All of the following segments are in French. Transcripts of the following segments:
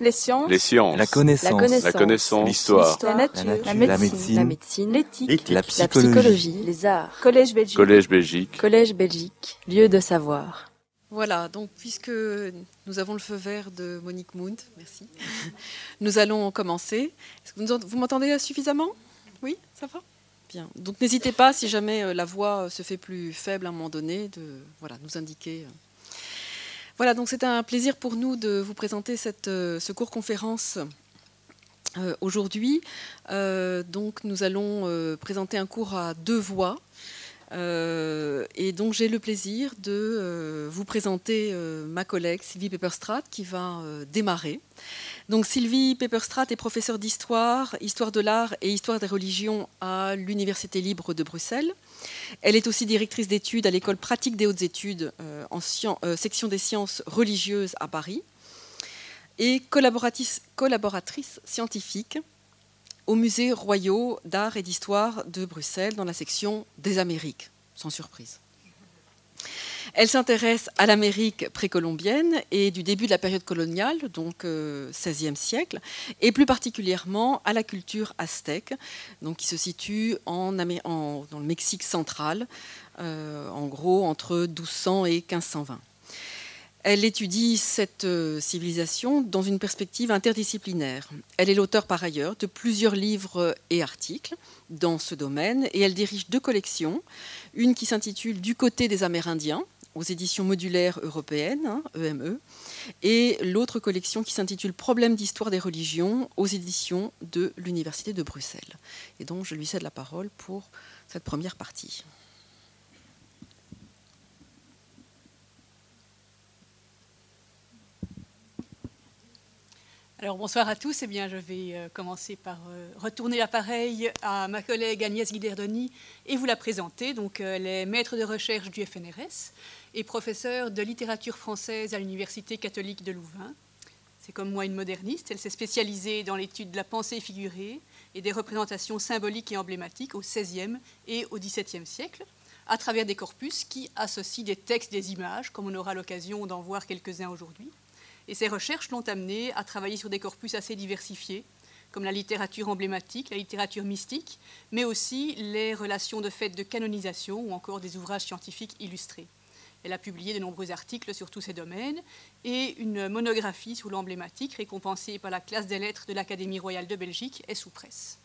Les sciences. Les sciences. La connaissance. La connaissance. L'histoire. La nature. La nature. La médecine. La médecine. L'éthique. La La psychologie. psychologie. Les arts. Collège Belgique. Collège Belgique. Collège Belgique. Lieu de savoir. Voilà, donc puisque nous avons le feu vert de Monique Mount, merci, nous allons commencer. Est-ce que vous m'entendez suffisamment? Oui, ça va? Bien. Donc n'hésitez pas, si jamais euh, la voix euh, se fait plus faible à un moment donné, de voilà, nous indiquer. Voilà, donc c'est un plaisir pour nous de vous présenter euh, ce cours conférence euh, aujourd'hui. Euh, donc nous allons présenter un cours à deux voix. Et donc j'ai le plaisir de vous présenter ma collègue Sylvie Pepperstrat qui va démarrer. Donc Sylvie Pepperstrat est professeure d'histoire, histoire de l'art et histoire des religions à l'Université libre de Bruxelles. Elle est aussi directrice d'études à l'école pratique des hautes études euh, en euh, section des sciences religieuses à Paris et collaboratrice, collaboratrice scientifique au musée royaux d'art et d'histoire de Bruxelles dans la section des Amériques, sans surprise. Elle s'intéresse à l'Amérique précolombienne et du début de la période coloniale, donc euh, XVIe siècle, et plus particulièrement à la culture aztèque, qui se situe dans le Mexique central, euh, en gros entre 1200 et 1520. Elle étudie cette euh, civilisation dans une perspective interdisciplinaire. Elle est l'auteur par ailleurs de plusieurs livres et articles dans ce domaine et elle dirige deux collections. Une qui s'intitule Du côté des Amérindiens aux éditions modulaires européennes, hein, EME, et l'autre collection qui s'intitule Problèmes d'histoire des religions aux éditions de l'Université de Bruxelles. Et donc je lui cède la parole pour cette première partie. Alors bonsoir à tous. Eh bien, je vais euh, commencer par euh, retourner l'appareil à ma collègue Agnès Guiderdoni et vous la présenter. Donc, euh, elle est maître de recherche du FNRS et professeure de littérature française à l'Université catholique de Louvain. C'est comme moi une moderniste. Elle s'est spécialisée dans l'étude de la pensée figurée et des représentations symboliques et emblématiques au XVIe et au XVIIe siècle, à travers des corpus qui associent des textes, des images, comme on aura l'occasion d'en voir quelques-uns aujourd'hui. Et ces recherches l'ont amené à travailler sur des corpus assez diversifiés, comme la littérature emblématique, la littérature mystique, mais aussi les relations de fait de canonisation ou encore des ouvrages scientifiques illustrés. Elle a publié de nombreux articles sur tous ces domaines et une monographie sur l'emblématique récompensée par la classe des lettres de l'Académie royale de Belgique est sous presse.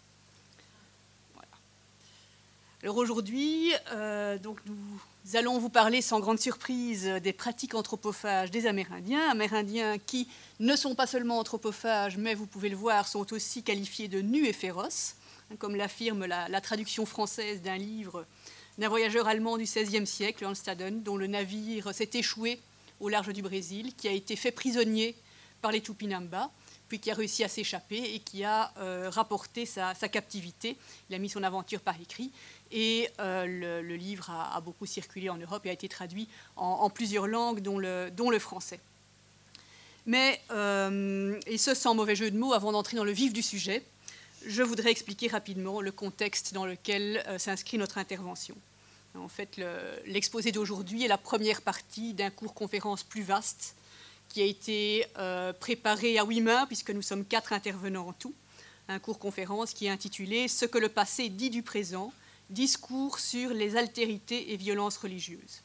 Alors aujourd'hui, euh, nous allons vous parler sans grande surprise des pratiques anthropophages des Amérindiens, Amérindiens qui ne sont pas seulement anthropophages, mais vous pouvez le voir, sont aussi qualifiés de nus et féroces, hein, comme l'affirme la, traduction française d'un livre d'un voyageur allemand du XVIe siècle, Hans Staden, dont le navire s'est échoué au large du Brésil, qui a été fait prisonnier par les Tupinamba, puis qui a réussi à s'échapper et qui a euh, rapporté sa, captivité. Il a mis son aventure par écrit et euh, le, livre a, beaucoup circulé en Europe et a été traduit en, plusieurs langues, dont le, français. Mais, euh, et ce sans mauvais jeu de mots, avant d'entrer dans le vif du sujet, je voudrais expliquer rapidement le contexte dans lequel euh, s'inscrit notre intervention. En fait, l'exposé le, d'aujourd'hui est la première partie d'un cours conférence plus vaste qui a été préparé à huit mains, puisque nous sommes quatre intervenants en tout. Un cours conférence qui est intitulé Ce que le passé dit du présent, discours sur les altérités et violences religieuses.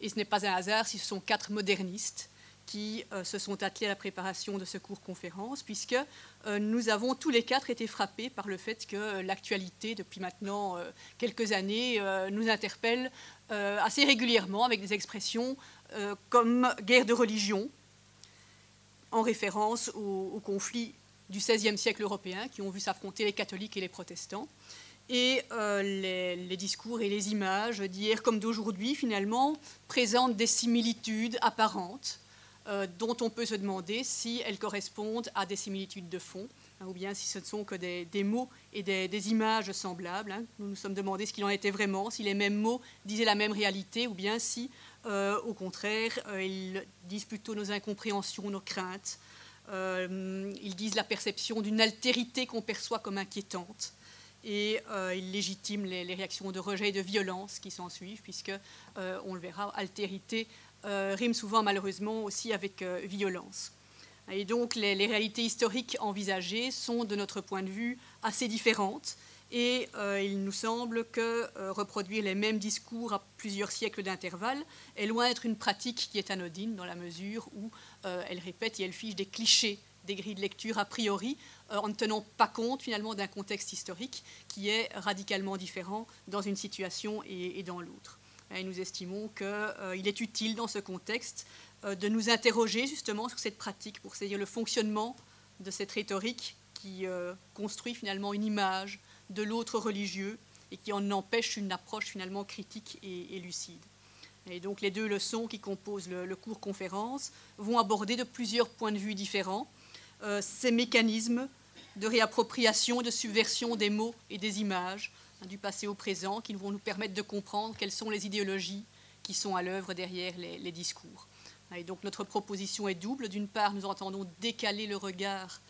Et ce n'est pas un hasard si ce sont quatre modernistes qui euh, se sont attelés à la préparation de ce cours conférence, puisque euh, nous avons tous les quatre été frappés par le fait que euh, l'actualité, depuis maintenant quelques années, nous interpelle assez régulièrement avec des expressions comme guerre de religion, en référence aux conflits du XVIe siècle européen qui ont vu s'affronter les catholiques et les protestants. Et euh, les, discours et les images d'hier comme d'aujourd'hui, finalement, présentent des similitudes apparentes euh, dont on peut se demander si elles correspondent à des similitudes de fond, hein, ou bien si ce ne sont que des, mots et des, images semblables. Hein. Nous nous sommes demandé ce qu'il en était vraiment, si les mêmes mots disaient la même réalité, ou bien si, euh, au contraire, ils disent plutôt nos incompréhensions, nos craintes. Ils disent la perception d'une altérité qu'on perçoit comme inquiétante et euh, il légitime les, les, réactions de rejet et de violence qui s'en suivent, puisque, euh, on le verra, altérité euh, rime souvent malheureusement aussi avec violence. Et donc les, réalités historiques envisagées sont, de notre point de vue, assez différentes. Et il nous semble que reproduire les mêmes discours à plusieurs siècles d'intervalle est loin d'être une pratique qui est anodine dans la mesure où elle répète et elle fiche des clichés des grilles de lecture a priori, en ne tenant pas compte finalement d'un contexte historique qui est radicalement différent dans une situation et, dans l'autre. Et nous estimons qu'il est utile dans ce contexte euh, de nous interroger justement sur cette pratique pour saisir le fonctionnement de cette rhétorique qui euh, construit finalement une image de l'autre religieux et qui en empêche une approche finalement critique et, lucide. Et donc les deux leçons qui composent le, cours conférence vont aborder de plusieurs points de vue différents euh, ces mécanismes de réappropriation, de subversion des mots et des images hein, du passé au présent qui vont nous permettre de comprendre quelles sont les idéologies qui sont à l'œuvre derrière les discours. Et donc notre proposition est double. D'une part, nous entendons décaler le regard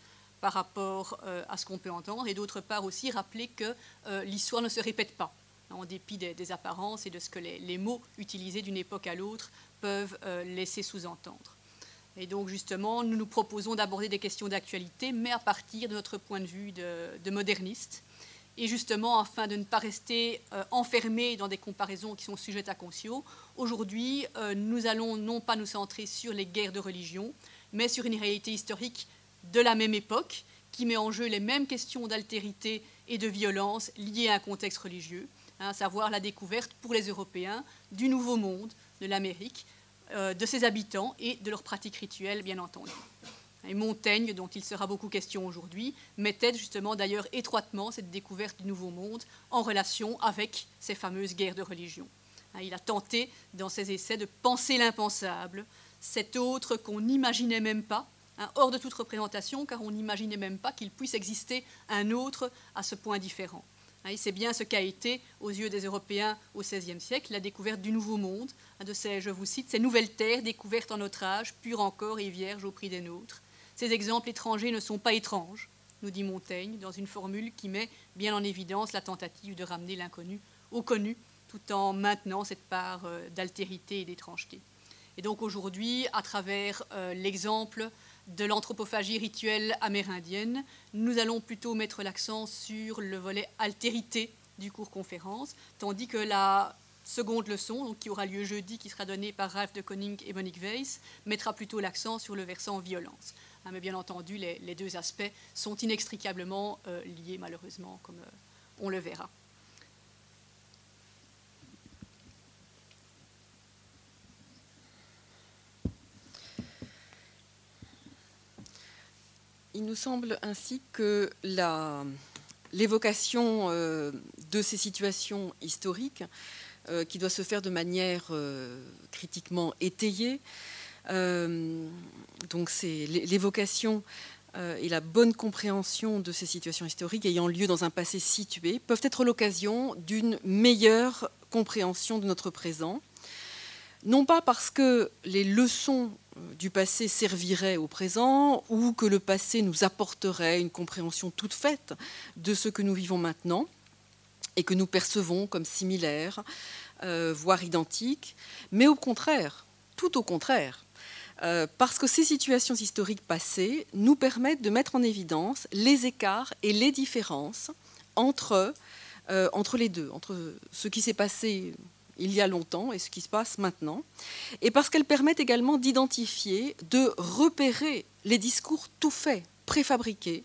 par rapport euh, à ce qu'on peut entendre, et d'autre part aussi rappeler que euh, l'histoire ne se répète pas, en dépit des, apparences et de ce que les, mots utilisés d'une époque à l'autre peuvent laisser sous-entendre. Et donc justement, nous nous proposons d'aborder des questions d'actualité, mais à partir de notre point de vue de, de moderniste, et justement, afin de ne pas rester euh, enfermés dans des comparaisons qui sont sujettes à conscio, aujourd'hui, euh, nous allons non pas nous centrer sur les guerres de religion, mais sur une réalité historique de la même époque, qui met en jeu les mêmes questions d'altérité et de violence liées à un contexte religieux, hein, à savoir la découverte pour les Européens du nouveau monde, de l'Amérique, de ses habitants et de leurs pratiques rituelles, bien entendu et Montaigne, dont il sera beaucoup question aujourd'hui, mettait justement d'ailleurs étroitement cette découverte du Nouveau Monde en relation avec ces fameuses guerres de religion. Hein, il a tenté, dans ses essais, de penser l'impensable, cet autre qu'on n'imaginait même pas, hein, hors de toute représentation, car on n'imaginait même pas qu'il puisse exister un autre à ce point différent. Hein, c'est bien ce qu'a été, aux yeux des Européens au XVIe siècle, la découverte du Nouveau Monde, de ces, je vous cite, ces nouvelles terres découvertes en notre âge, pures encore et vierges au prix des nôtres, ces exemples étrangers ne sont pas étranges, nous dit Montaigne, dans une formule qui met bien en évidence la tentative de ramener l'inconnu au connu, tout en maintenant cette part euh, d'altérité et d'étrangeté. Et donc aujourd'hui, à travers euh, l'exemple de l'anthropophagie rituelle amérindienne, nous allons plutôt mettre l'accent sur le volet altérité du cours conférence, tandis que la seconde leçon, qui aura lieu jeudi, qui sera donnée par Ralph de Koning et Monique Weiss, mettra plutôt l'accent sur le versant violence. Hein, mais bien entendu, les, deux aspects sont inextricablement euh, liés, malheureusement, comme euh, on le verra. Il nous semble ainsi que l'évocation euh, de ces situations historiques, qui doit se faire de manière critiquement étayée, euh, donc c'est l'évocation euh, et la bonne compréhension de ces situations historiques ayant lieu dans un passé situé peuvent être l'occasion d'une meilleure compréhension de notre présent. Non pas parce que les leçons euh, du passé serviraient au présent ou que le passé nous apporterait une compréhension toute faite de ce que nous vivons maintenant et que nous percevons comme similaires, voire identiques, mais au contraire, tout au contraire, euh, parce que ces situations historiques passées nous permettent de mettre en évidence les écarts et les différences entre, euh, entre les deux, entre ce qui s'est passé il y a longtemps et ce qui se passe maintenant, et parce qu'elles permettent également d'identifier, de repérer les discours tout faits, préfabriqués,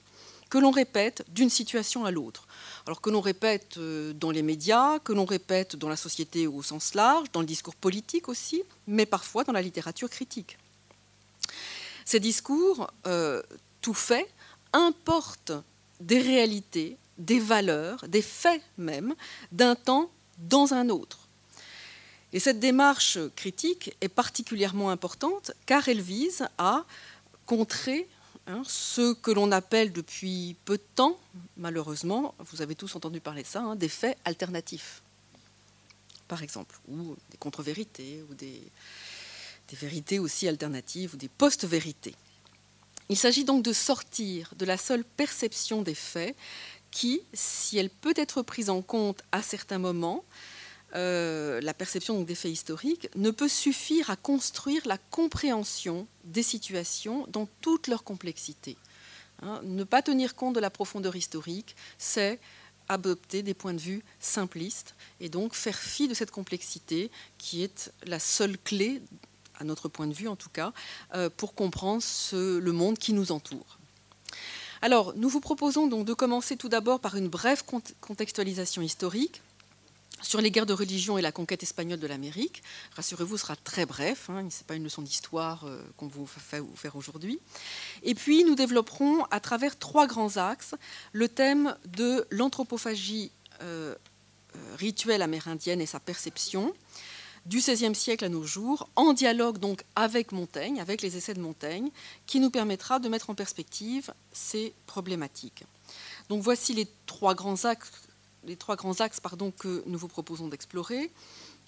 que l'on répète d'une situation à l'autre. Alors que l'on répète euh, dans les médias, que l'on répète dans la société au sens large, dans le discours politique aussi, mais parfois dans la littérature critique. Ces discours, euh, tout fait, importent des réalités, des valeurs, des faits même, d'un temps dans un autre. Et cette démarche critique est particulièrement importante car elle vise à contrer hein, ce que l'on appelle depuis peu de temps, malheureusement, vous avez tous entendu parler de ça, hein, des faits alternatifs, par exemple, ou des contre-vérités, ou des, des vérités aussi alternatives ou des post-vérités. Il s'agit donc de sortir de la seule perception des faits qui, si elle peut être prise en compte à certains moments, euh, la perception des faits historiques ne peut suffire à construire la compréhension des situations dans toute leur complexité. Hein, ne pas tenir compte de la profondeur historique, c'est adopter des points de vue simplistes et donc faire fi de cette complexité qui est la seule clé, à notre point de vue en tout cas, euh, pour comprendre le monde qui nous entoure. Alors, nous vous proposons donc de commencer tout d'abord par une brève contextualisation historique sur les guerres de religion et la conquête espagnole de l'Amérique. Rassurez-vous, ce sera très bref, hein, ce n'est pas une leçon d'histoire euh, qu'on vous fait faire aujourd'hui. Et puis, nous développerons à travers trois grands axes le thème de l'anthropophagie euh, euh, rituelle amérindienne et sa perception du XVIe siècle à nos jours, en dialogue donc avec Montaigne, avec les essais de Montaigne, qui nous permettra de mettre en perspective ces problématiques. Donc voici les trois grands axes les trois grands axes que nous vous proposons d'explorer.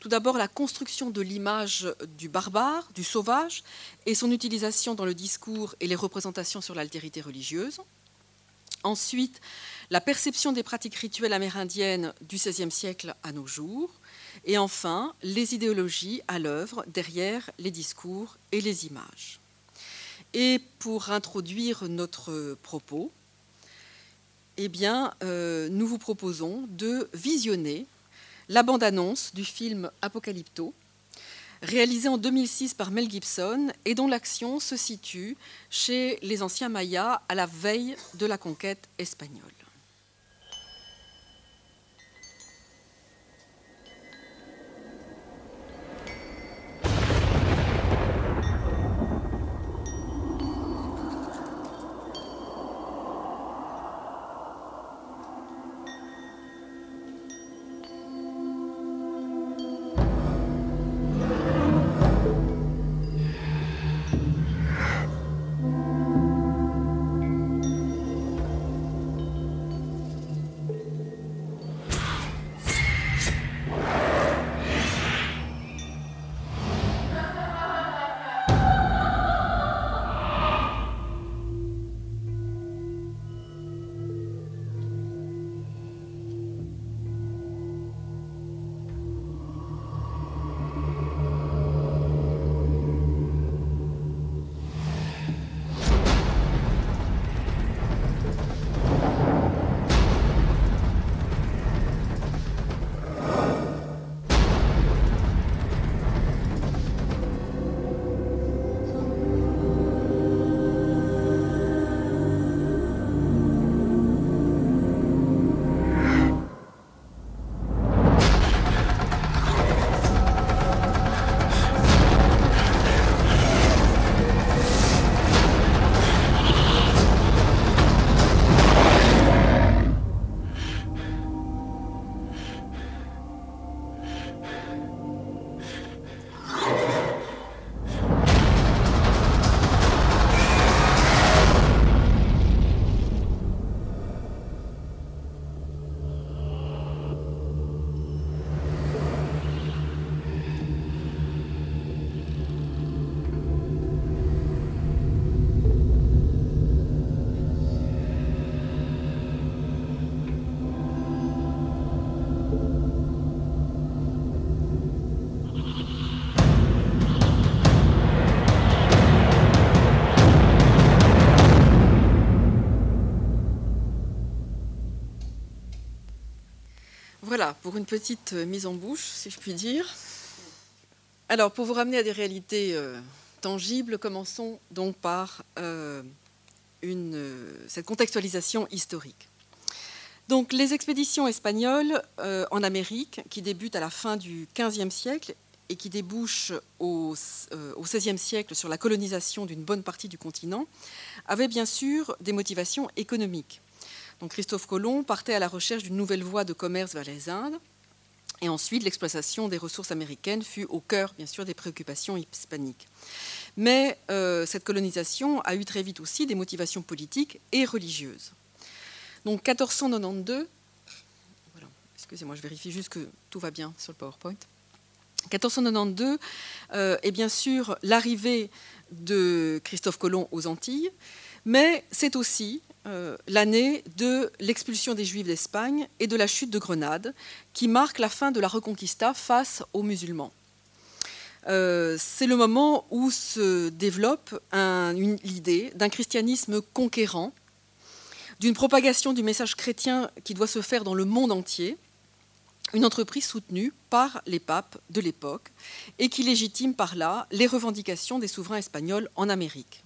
Tout d'abord, la construction de l'image du barbare, du sauvage, et son utilisation dans le discours et les représentations sur l'altérité religieuse. Ensuite, la perception des pratiques rituelles amérindiennes du XVIe siècle à nos jours. Et enfin, les idéologies à l'œuvre derrière les discours et les images. Et pour introduire notre propos, eh bien, euh, nous vous proposons de visionner la bande-annonce du film Apocalypto, réalisé en 2006 par Mel Gibson et dont l'action se situe chez les anciens Mayas à la veille de la conquête espagnole. Pour une petite euh, mise en bouche, si je puis dire. Alors, pour vous ramener à des réalités euh, tangibles, commençons donc par euh, cette contextualisation historique. Donc, les expéditions espagnoles en Amérique, qui débutent à la fin du XVe siècle et qui débouchent au, au XVIe siècle sur la colonisation d'une bonne partie du continent, avaient bien sûr des motivations économiques. Christophe Colomb partait à la recherche d'une nouvelle voie de commerce vers les Indes. Et ensuite, l'exploitation des ressources américaines fut au cœur, bien sûr, des préoccupations hispaniques. Mais euh, cette colonisation a eu très vite aussi des motivations politiques et religieuses. Donc 1492, voilà, excusez-moi, je vérifie juste que tout va bien sur le PowerPoint. 1492 euh, est bien sûr l'arrivée de Christophe Colomb aux Antilles, mais c'est aussi euh, l'année de l'expulsion des Juifs d'Espagne et de la chute de Grenade, qui marque la fin de la Reconquista face aux musulmans. Euh, c'est le moment où se développe l'idée d'un christianisme conquérant, d'une propagation du message chrétien qui doit se faire dans le monde entier, une entreprise soutenue par les papes de l'époque et qui légitime par là les revendications des souverains espagnols en Amérique.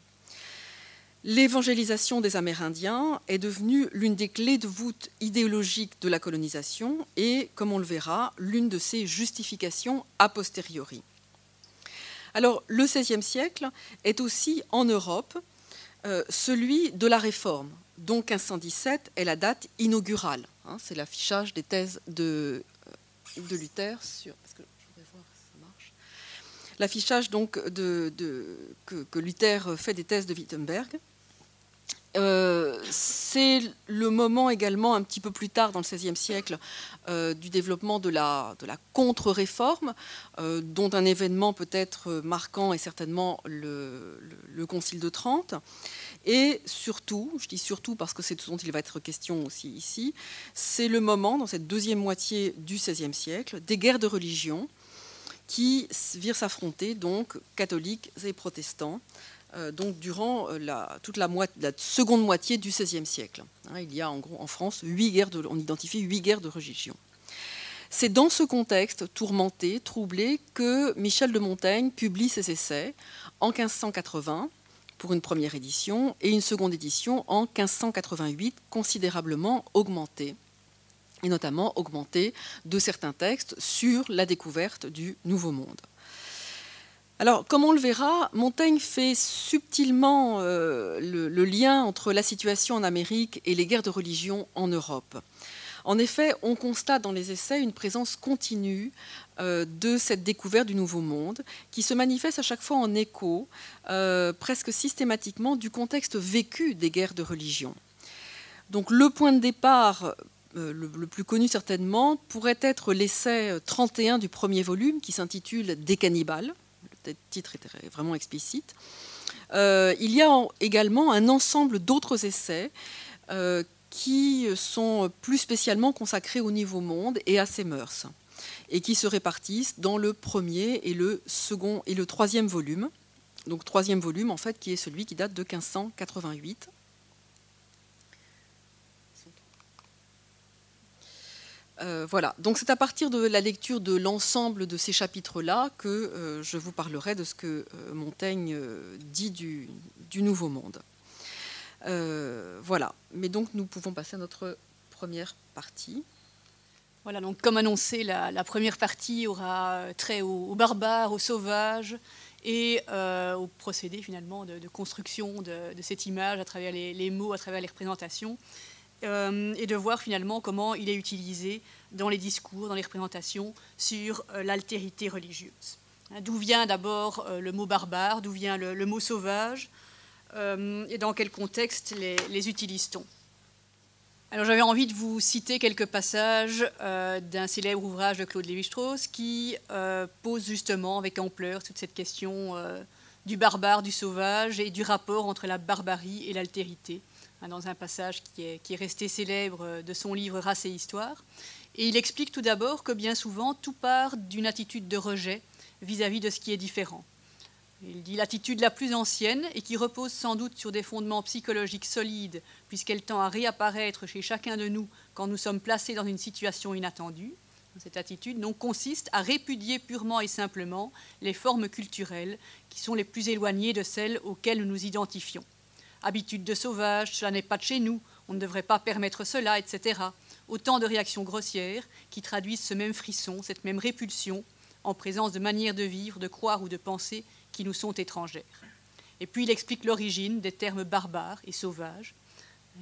L'évangélisation des Amérindiens est devenue l'une des clés de voûte idéologiques de la colonisation et, comme on le verra, l'une de ses justifications a posteriori. Alors, le XVIe siècle est aussi en Europe euh, celui de la réforme, dont 1517 est la date inaugurale. Hein, c'est l'affichage des thèses de, euh, Luther sur. L'affichage donc que, Luther fait des thèses de Wittenberg. Euh, c'est le moment également, un petit peu plus tard dans le XVIe siècle, euh, du développement de la, contre-réforme, euh, dont un événement peut-être marquant est certainement le, Concile de Trente. Et surtout, je dis surtout parce que c'est ce dont il va être question aussi ici, c'est le moment, dans cette deuxième moitié du XVIe siècle, des guerres de religion qui virent s'affronter donc catholiques et protestants donc durant euh, toute la, seconde moitié du XVIe siècle. Hein, il y a en, France, huit guerres on identifie huit guerres de religion. C'est dans ce contexte tourmenté, troublé, que Michel de Montaigne publie ses essais en 1580 pour une première édition et une seconde édition en 1588 considérablement augmentée, et notamment augmentée de certains textes sur la découverte du Nouveau Monde. Alors, comme on le verra, Montaigne fait subtilement euh, le, lien entre la situation en Amérique et les guerres de religion en Europe. En effet, on constate dans les essais une présence continue euh, de cette découverte du Nouveau Monde, qui se manifeste à chaque fois en écho, euh, presque systématiquement, du contexte vécu des guerres de religion. Donc, le point de départ le, plus connu certainement pourrait être l'essai 31 du premier volume qui s'intitule Des cannibales, le titre est vraiment explicite. Euh, il y a également un ensemble d'autres essais euh, qui sont plus spécialement consacrés au niveau monde et à ses mœurs, et qui se répartissent dans le premier et le second et le troisième volume. Donc troisième volume en fait qui est celui qui date de 1588 Euh, voilà, donc c'est à partir de la lecture de l'ensemble de ces chapitres-là que euh, je vous parlerai de ce que euh, Montaigne dit du, Nouveau Monde. voilà, mais donc nous pouvons passer à notre première partie. Voilà, donc comme annoncé, la, première partie aura trait aux, barbares, aux sauvages et au procédé finalement de, construction de, cette image à travers les mots, à travers les représentations. Euh, et de voir finalement comment il est utilisé dans les discours, dans les représentations sur euh, l'altérité religieuse. Hein, d'où vient d'abord euh, le mot barbare, d'où vient le, mot sauvage, et dans quel contexte les, utilise-t-on? Alors j'avais envie de vous citer quelques passages d'un célèbre ouvrage de Claude Lévi-Strauss qui pose justement avec ampleur toute cette question du barbare, du sauvage et du rapport entre la barbarie et l'altérité. Hein, dans un passage qui est, resté célèbre euh, de son livre Race et Histoire. Et il explique tout d'abord que bien souvent, tout part d'une attitude de rejet vis-à-vis de ce qui est différent. Il dit l'attitude la plus ancienne et qui repose sans doute sur des fondements psychologiques solides, puisqu'elle tend à réapparaître chez chacun de nous quand nous sommes placés dans une situation inattendue. Cette attitude consiste à répudier purement et simplement les formes culturelles qui sont les plus éloignées de celles auxquelles nous nous identifions habitude de sauvage, cela n'est pas de chez nous, on ne devrait pas permettre cela, etc. Autant de réactions grossières qui traduisent ce même frisson, cette même répulsion en présence de manières de vivre, de croire ou de penser qui nous sont étrangères. Et puis il explique l'origine des termes barbares et sauvages.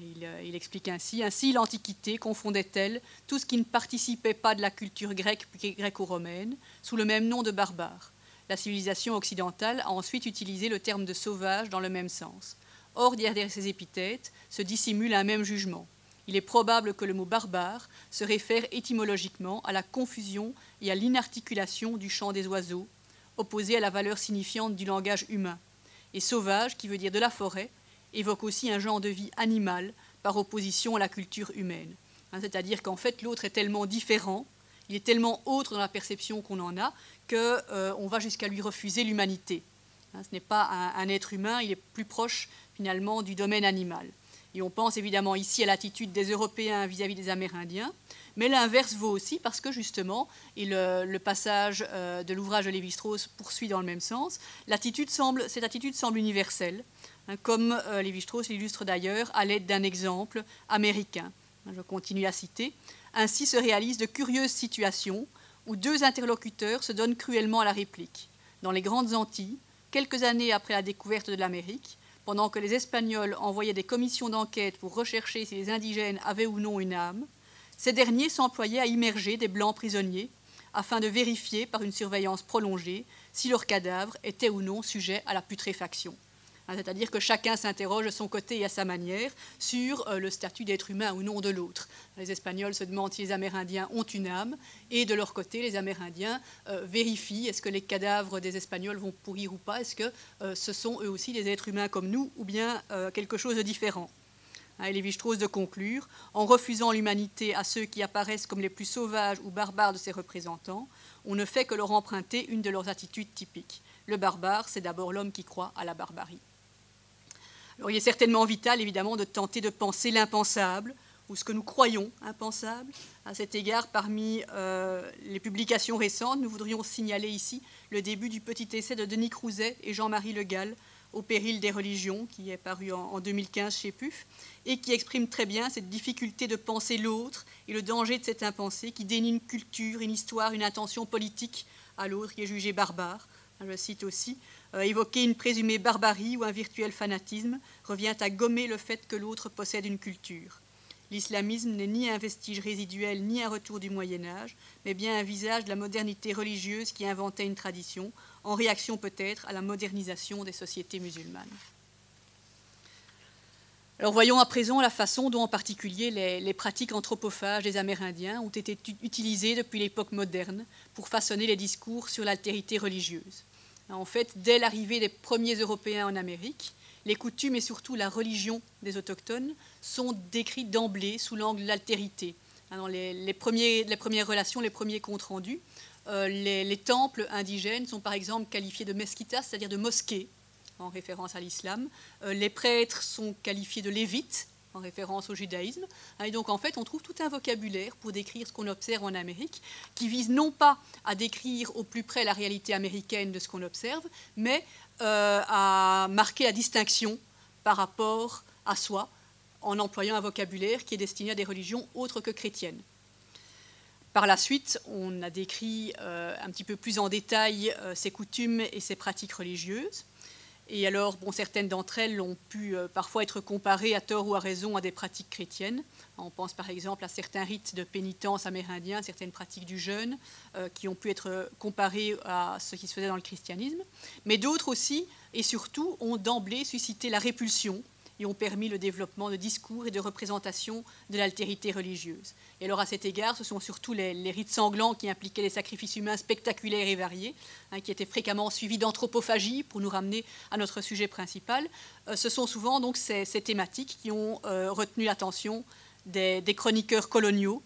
Il, euh, explique ainsi, ainsi l'Antiquité confondait-elle tout ce qui ne participait pas de la culture grecque gréco-romaine sous le même nom de barbare. La civilisation occidentale a ensuite utilisé le terme de sauvage dans le même sens. Or, derrière ces épithètes se dissimule un même jugement. Il est probable que le mot barbare se réfère étymologiquement à la confusion et à l'inarticulation du chant des oiseaux, opposé à la valeur signifiante du langage humain. Et sauvage, qui veut dire de la forêt, évoque aussi un genre de vie animale, par opposition à la culture humaine. Hein, c'est-à-dire qu'en fait, l'autre est tellement différent, il est tellement autre dans la perception qu'on en a, qu'on euh, va jusqu'à lui refuser l'humanité. Hein, ce n'est pas un, être humain, il est plus proche finalement du domaine animal. Et on pense évidemment ici à l'attitude des Européens vis-à-vis des Amérindiens, mais l'inverse vaut aussi parce que justement, et le, passage euh, de l'ouvrage de Lévi-Strauss poursuit dans le même sens, cette attitude semble universelle, hein, comme euh, Lévi-Strauss l'illustre d'ailleurs à l'aide d'un exemple américain. Je continue à citer. Ainsi se réalisent de curieuses situations où deux interlocuteurs se donnent cruellement à la réplique. Dans les grandes Antilles, quelques années après la découverte de l'Amérique, pendant que les Espagnols envoyaient des commissions d'enquête pour rechercher si les indigènes avaient ou non une âme, ces derniers s'employaient à immerger des blancs prisonniers afin de vérifier par une surveillance prolongée si leurs cadavres étaient ou non sujets à la putréfaction. Hein, c'est-à-dire que chacun s'interroge de son côté et à sa manière sur euh, le statut d'être humain ou non de l'autre. Les Espagnols se demandent si les Amérindiens ont une âme, et de leur côté, les Amérindiens euh, vérifient est-ce que les cadavres des Espagnols vont pourrir ou pas, est-ce que euh, ce sont eux aussi des êtres humains comme nous, ou bien quelque chose de différent. Hein, Lévi-Strauss de conclure, en refusant l'humanité à ceux qui apparaissent comme les plus sauvages ou barbares de ses représentants, on ne fait que leur emprunter une de leurs attitudes typiques. Le barbare, c'est d'abord l'homme qui croit à la barbarie. Il est certainement vital, évidemment, de tenter de penser l'impensable, ou ce que nous croyons impensable. À cet égard, parmi euh, les publications récentes, nous voudrions signaler ici le début du petit essai de Denis Crouzet et Jean-Marie Le Gall, Au péril des religions, qui est paru en, 2015 chez PUF, et qui exprime très bien cette difficulté de penser l'autre et le danger de cette impensée qui dénie une culture, une histoire, une intention politique à l'autre qui est jugé barbare. Je cite aussi évoquer une présumée barbarie ou un virtuel fanatisme revient à gommer le fait que l'autre possède une culture. L'islamisme n'est ni un vestige résiduel ni un retour du Moyen Âge, mais bien un visage de la modernité religieuse qui inventait une tradition, en réaction peut-être à la modernisation des sociétés musulmanes. Alors voyons à présent la façon dont en particulier les, pratiques anthropophages des Amérindiens ont été utilisées depuis l'époque moderne pour façonner les discours sur l'altérité religieuse. En fait, dès l'arrivée des premiers Européens en Amérique, les coutumes et surtout la religion des autochtones sont décrites d'emblée sous l'angle de l'altérité. Dans les, premières relations, les premiers comptes rendus, euh, les, temples indigènes sont par exemple qualifiés de mesquitas, c'est-à-dire de mosquées, en référence à l'islam. Euh, les prêtres sont qualifiés de lévites, en référence au judaïsme. Et donc en fait, on trouve tout un vocabulaire pour décrire ce qu'on observe en Amérique, qui vise non pas à décrire au plus près la réalité américaine de ce qu'on observe, mais euh, à marquer la distinction par rapport à soi, en employant un vocabulaire qui est destiné à des religions autres que chrétiennes. Par la suite, on a décrit euh, un petit peu plus en détail euh, ces coutumes et ces pratiques religieuses. Et alors, bon, certaines d'entre elles ont pu euh, parfois être comparées à tort ou à raison à des pratiques chrétiennes. On pense par exemple à certains rites de pénitence amérindiens, certaines pratiques du jeûne, euh, qui ont pu être comparées à ce qui se faisait dans le christianisme. Mais d'autres aussi, et surtout, ont d'emblée suscité la répulsion et ont permis le développement de discours et de représentations de l'altérité religieuse. Et alors à cet égard, ce sont surtout les, rites sanglants qui impliquaient des sacrifices humains spectaculaires et variés, hein, qui étaient fréquemment suivis d'anthropophagie pour nous ramener à notre sujet principal. Euh, ce sont souvent donc ces, thématiques qui ont euh, retenu l'attention des, chroniqueurs coloniaux.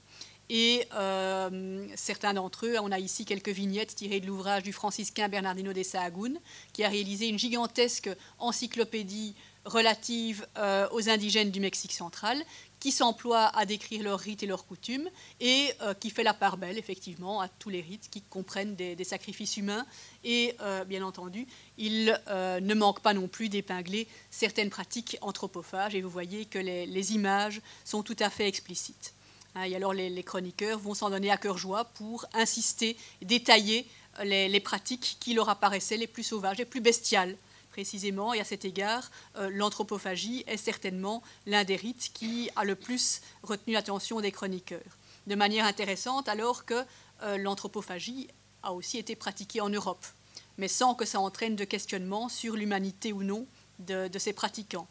Et euh, certains d'entre eux, on a ici quelques vignettes tirées de l'ouvrage du franciscain Bernardino de Sahagún, qui a réalisé une gigantesque encyclopédie relative euh, aux indigènes du Mexique central, qui s'emploie à décrire leurs rites et leurs coutumes, et euh, qui fait la part belle, effectivement, à tous les rites qui comprennent des, sacrifices humains. Et, euh, bien entendu, il ne manque pas non plus d'épingler certaines pratiques anthropophages, et vous voyez que les, images sont tout à fait explicites. Hein, et alors, les, chroniqueurs vont s'en donner à cœur joie pour insister, détailler les pratiques qui leur apparaissaient les plus sauvages, les plus bestiales précisément, et à cet égard, euh, l'anthropophagie est certainement l'un des rites qui a le plus retenu l'attention des chroniqueurs. De manière intéressante, alors que euh, l'anthropophagie a aussi été pratiquée en Europe, mais sans que ça entraîne de questionnement sur l'humanité ou non de, ses pratiquants.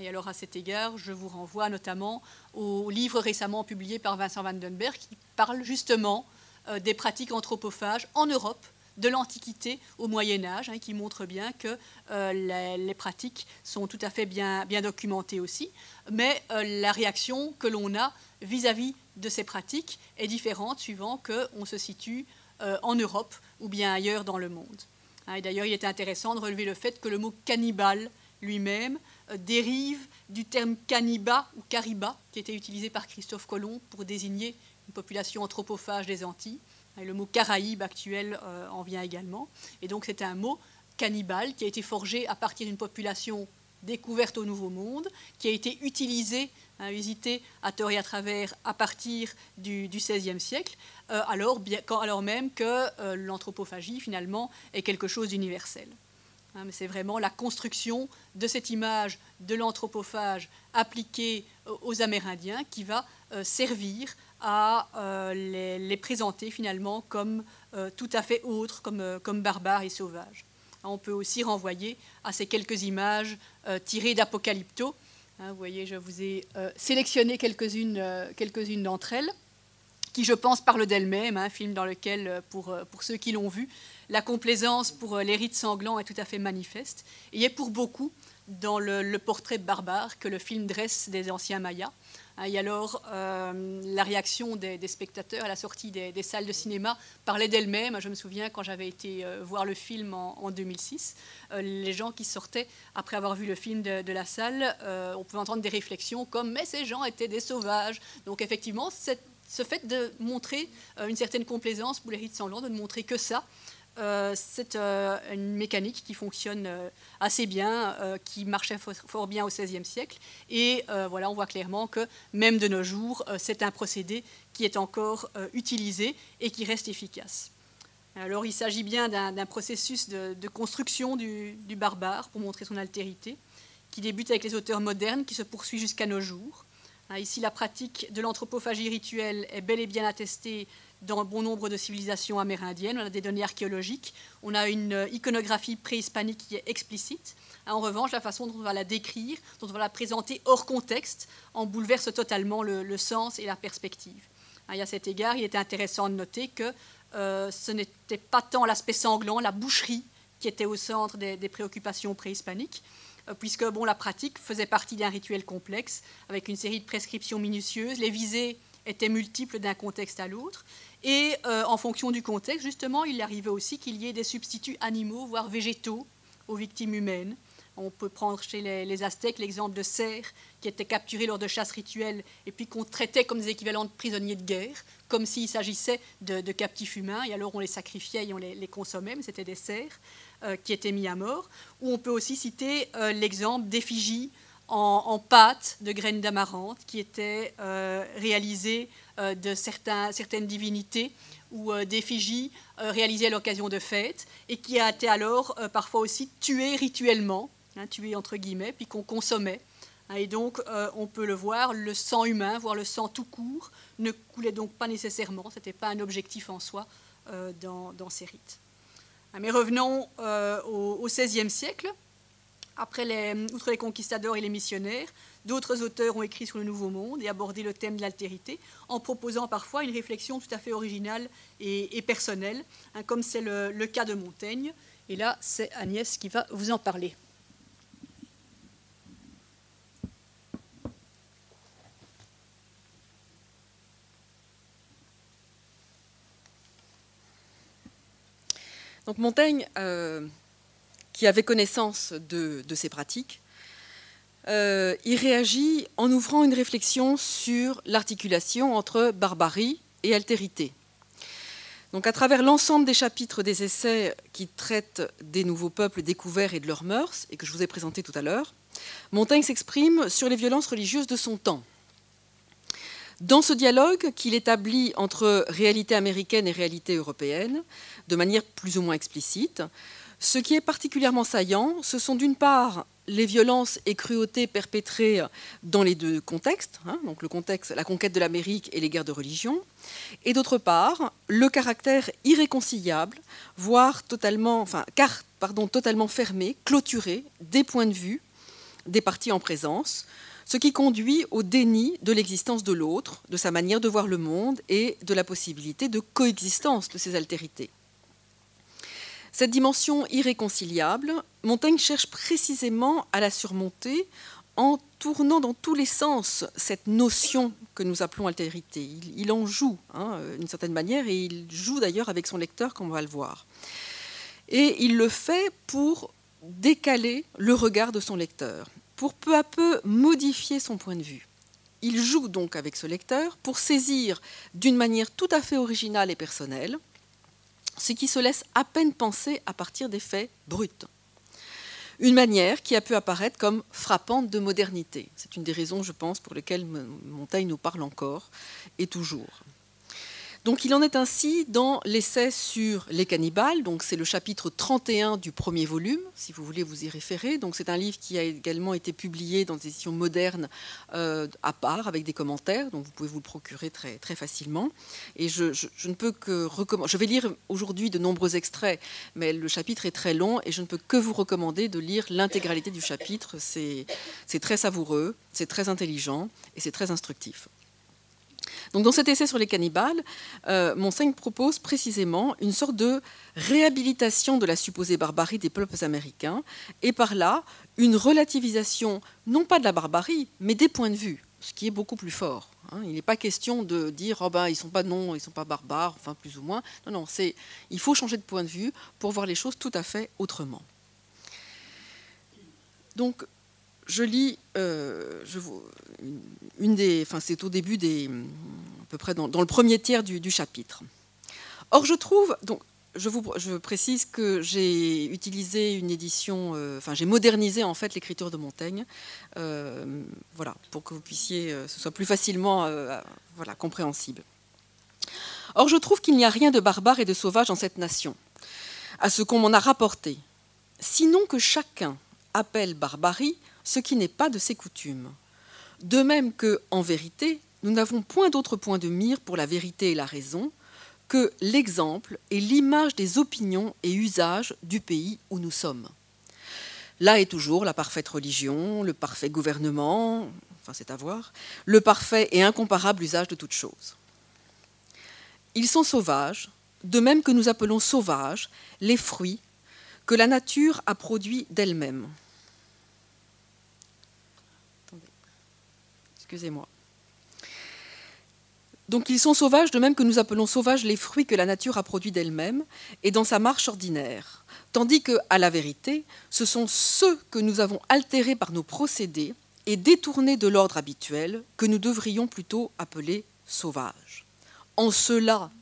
Et alors à cet égard, je vous renvoie notamment au livre récemment publié par Vincent Vandenberg qui parle justement euh, des pratiques anthropophages en Europe de l'Antiquité au Moyen Âge, hein, qui montre bien que euh, les, pratiques sont tout à fait bien, documentées aussi, mais euh, la réaction que l'on a vis-à-vis de ces pratiques est différente suivant qu'on se situe euh, en Europe ou bien ailleurs dans le monde. Hein, d'ailleurs, il est intéressant de relever le fait que le mot cannibale lui-même dérive du terme caniba ou cariba, qui était utilisé par Christophe Colomb pour désigner une population anthropophage des Antilles. Le mot Caraïbe actuel euh, en vient également. Et donc c'est un mot cannibale qui a été forgé à partir d'une population découverte au Nouveau Monde, qui a été utilisé, hein, visité à tort et à travers à partir du, XVIe siècle, euh, alors, même que euh, l'anthropophagie finalement est quelque chose d'universel. Hein, c'est vraiment la construction de cette image de l'anthropophage appliquée aux Amérindiens qui va servir à euh, les, présenter finalement comme euh, tout à fait autres, comme, euh, comme barbares et sauvages. On peut aussi renvoyer à ces quelques images tirées d'Apocalypto. Hein, vous voyez, je vous ai sélectionné quelques-unes quelques d'entre elles, qui, je pense, parlent d'elles-mêmes, un film dans lequel, pour, pour ceux qui l'ont vu, la complaisance pour les rites sanglants est tout à fait manifeste, et est pour beaucoup dans le, le portrait barbare que le film dresse des anciens Mayas. Hein, et alors, euh, la réaction des, spectateurs à la sortie des, salles de cinéma parlait d'elle-même. Je me souviens quand j'avais été euh, voir le film en, 2006, euh, les gens qui sortaient après avoir vu le film de, la salle, on pouvait entendre des réflexions comme Mais ces gens étaient des sauvages. Donc, effectivement, ce fait de montrer une certaine complaisance pour les rites sanglants, de ne montrer que ça, euh, c'est euh, une mécanique qui fonctionne euh, assez bien, qui marchait fort bien au XVIe siècle. Et voilà, on voit clairement que même de nos jours, c'est un procédé qui est encore utilisé et qui reste efficace. Alors il s'agit bien d'un processus de, construction du, du, barbare pour montrer son altérité, qui débute avec les auteurs modernes, qui se poursuit jusqu'à nos jours. Ici, la pratique de l'anthropophagie rituelle est bel et bien attestée dans bon nombre de civilisations amérindiennes. On a des données archéologiques. On a une euh, iconographie préhispanique qui est explicite. En revanche, la façon dont on va la décrire, dont on va la présenter hors contexte, en bouleverse totalement le, sens et la perspective. Et à cet égard, il était intéressant de noter que euh, ce n'était pas tant l'aspect sanglant, la boucherie, qui était au centre des, préoccupations préhispaniques, euh, puisque bon, la pratique faisait partie d'un rituel complexe, avec une série de prescriptions minutieuses. Les visées étaient multiples d'un contexte à l'autre. Et euh, en fonction du contexte, justement, il arrivait aussi qu'il y ait des substituts animaux, voire végétaux, aux victimes humaines. On peut prendre chez les, Aztèques l'exemple de cerfs qui étaient capturés lors de chasses rituelles et puis qu'on traitait comme des équivalents de prisonniers de guerre, comme s'il s'agissait de, captifs humains. Et alors on les sacrifiait et on les, consommait, mais c'était des cerfs euh, qui étaient mis à mort. Ou on peut aussi citer euh, l'exemple d'effigies en, pâte de graines d'amarante qui étaient réalisées euh, de certaines divinités ou euh, d'effigies euh, réalisées à l'occasion de fêtes et qui a été alors parfois aussi tuées rituellement, hein, tuées entre guillemets, puis qu'on consommait. Hein, et donc, on peut le voir, le sang humain, voire le sang tout court, ne coulait donc pas nécessairement, ce n'était pas un objectif en soi dans, ces rites. Hein, mais revenons au XVIe siècle. Après les, outre les conquistadors et les missionnaires, D'autres auteurs ont écrit sur le Nouveau Monde et abordé le thème de l'altérité en proposant parfois une réflexion tout à fait originale et, personnelle, hein, comme c'est le, cas de Montaigne. Et là, c'est Agnès qui va vous en parler. Donc Montaigne, euh, qui avait connaissance de ces pratiques, euh, il réagit en ouvrant une réflexion sur l'articulation entre barbarie et altérité. Donc, à travers l'ensemble des chapitres des essais qui traitent des nouveaux peuples découverts et de leurs mœurs, et que je vous ai présentés tout à l'heure, Montaigne s'exprime sur les violences religieuses de son temps. Dans ce dialogue qu'il établit entre réalité américaine et réalité européenne, de manière plus ou moins explicite, ce qui est particulièrement saillant, ce sont d'une part les violences et cruautés perpétrées dans les deux contextes, hein, donc le contexte, la conquête de l'Amérique et les guerres de religion, et d'autre part le caractère irréconciliable, voire totalement, enfin, car, totalement fermé, clôturé des points de vue des parties en présence, ce qui conduit au déni de l'existence de l'autre, de sa manière de voir le monde et de la possibilité de coexistence de ces altérités. Cette dimension irréconciliable, Montaigne cherche précisément à la surmonter en tournant dans tous les sens cette notion que nous appelons altérité. Il, en joue hein, d'une certaine manière et il joue d'ailleurs avec son lecteur comme on va le voir. Et il le fait pour décaler le regard de son lecteur, pour peu à peu modifier son point de vue. Il joue donc avec ce lecteur pour saisir d'une manière tout à fait originale et personnelle ce qui se laisse à peine penser à partir des faits bruts. Une manière qui a pu apparaître comme frappante de modernité. C'est une des raisons, je pense, pour lesquelles Montaigne nous parle encore et toujours. Donc il en est ainsi dans l'essai sur les cannibales, donc c'est le chapitre 31 du premier volume, si vous voulez vous y référer. Donc c'est un livre qui a également été publié dans des éditions modernes euh, à part, avec des commentaires, donc vous pouvez vous le procurer très, très facilement. Et je, ne peux que recommander, je vais lire aujourd'hui de nombreux extraits, mais le chapitre est très long et je ne peux que vous recommander de lire l'intégralité du chapitre. C'est très savoureux, c'est très intelligent et c'est très instructif. Donc dans cet essai sur les cannibales, euh, propose précisément une sorte de réhabilitation de la supposée barbarie des peuples américains, et par là une relativisation non pas de la barbarie, mais des points de vue, ce qui est beaucoup plus fort. Hein. Il n'est pas question de dire oh ben ils sont pas non, ils sont pas barbares, enfin plus ou moins. Non non, c'est il faut changer de point de vue pour voir les choses tout à fait autrement. Donc je lis, euh, une des, enfin c'est au début des, à peu près dans, le premier tiers du, chapitre. Or je trouve, donc je précise que j'ai utilisé une édition, euh, enfin j'ai modernisé en fait l'écriture de Montaigne, euh, voilà, pour que vous puissiez, ce soit plus facilement, voilà, compréhensible. Or je trouve qu'il n'y a rien de barbare et de sauvage dans cette nation, à ce qu'on m'en a rapporté, sinon que chacun appelle barbarie ce qui n'est pas de ses coutumes. De même que, en vérité, nous n'avons point d'autre point de mire pour la vérité et la raison que l'exemple et l'image des opinions et usages du pays où nous sommes. Là est toujours la parfaite religion, le parfait gouvernement, enfin c'est à voir, le parfait et incomparable usage de toutes choses. Ils sont sauvages, de même que nous appelons sauvages les fruits que la nature a produits d'elle-même. Excusez-moi. Donc ils sont sauvages de même que nous appelons sauvages les fruits que la nature a produits d'elle-même et dans sa marche ordinaire, tandis que, à la vérité, ce sont ceux que nous avons altérés par nos procédés et détournés de l'ordre habituel que nous devrions plutôt appeler sauvages. En cela,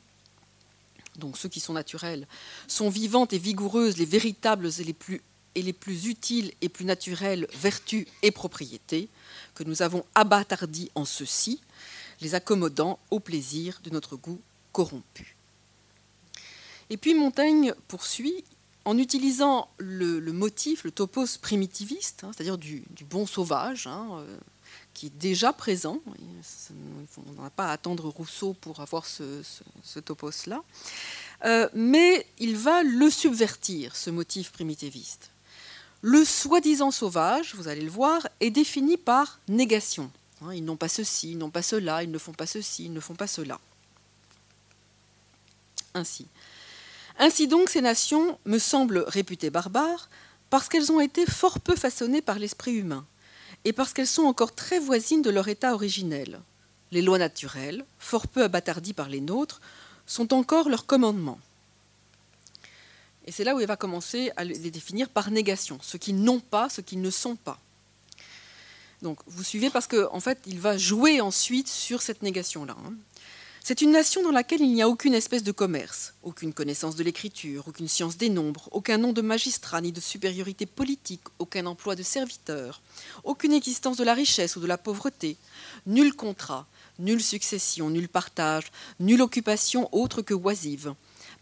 donc ceux qui sont naturels, sont vivantes et vigoureuses les véritables et les plus, et les plus utiles et plus naturelles vertus et propriétés, que nous avons abattardis en ceci, les accommodant au plaisir de notre goût corrompu. Et puis Montaigne poursuit en utilisant le, motif, le topos primitiviste, hein, c'est-à-dire du, bon sauvage, hein, euh, qui est déjà présent. On n'a pas à attendre Rousseau pour avoir ce, topos-là. Euh, mais il va le subvertir, ce motif primitiviste. Le soi-disant sauvage, vous allez le voir, est défini par négation. Hein, ils n'ont pas ceci, ils n'ont pas cela, ils ne font pas ceci, ils ne font pas cela. Ainsi. Ainsi donc, ces nations me semblent réputées barbares parce qu'elles ont été fort peu façonnées par l'esprit humain et parce qu'elles sont encore très voisines de leur état originel. Les lois naturelles, fort peu abattardies par les nôtres, sont encore leurs commandements. Et c'est là où il va commencer à les définir par négation, ce qu'ils n'ont pas, ce qu'ils ne sont pas. Donc vous suivez parce qu'en en fait, il va jouer ensuite sur cette négation-là. Hein. C'est une nation dans laquelle il n'y a aucune espèce de commerce, aucune connaissance de l'écriture, aucune science des nombres, aucun nom de magistrat ni de supériorité politique, aucun emploi de serviteur, aucune existence de la richesse ou de la pauvreté, nul contrat, nulle succession, nul partage, nulle occupation autre que oisive,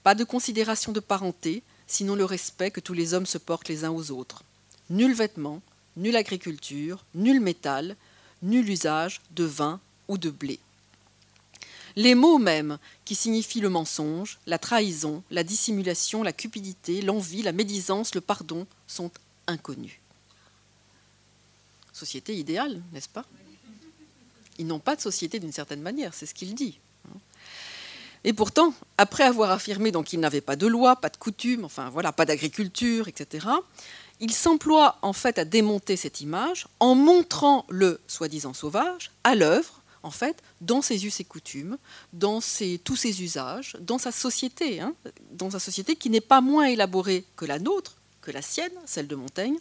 pas de considération de parenté, sinon le respect que tous les hommes se portent les uns aux autres. Nul vêtement, nulle agriculture, nul métal, nul usage de vin ou de blé. Les mots mêmes, qui signifient le mensonge, la trahison, la dissimulation, la cupidité, l'envie, la médisance, le pardon, sont inconnus. Société idéale, n'est-ce pas? Ils n'ont pas de société d'une certaine manière, c'est ce qu'il dit. Et pourtant, après avoir affirmé qu'il n'avait pas de loi, pas de coutume, enfin voilà, pas d'agriculture, etc., il s'emploie en fait à démonter cette image en montrant le soi-disant sauvage à l'œuvre, en fait, dans ses us et coutumes, dans tous ses usages, dans sa société, hein, dans sa société qui n'est pas moins élaborée que la nôtre, que la sienne, celle de Montaigne,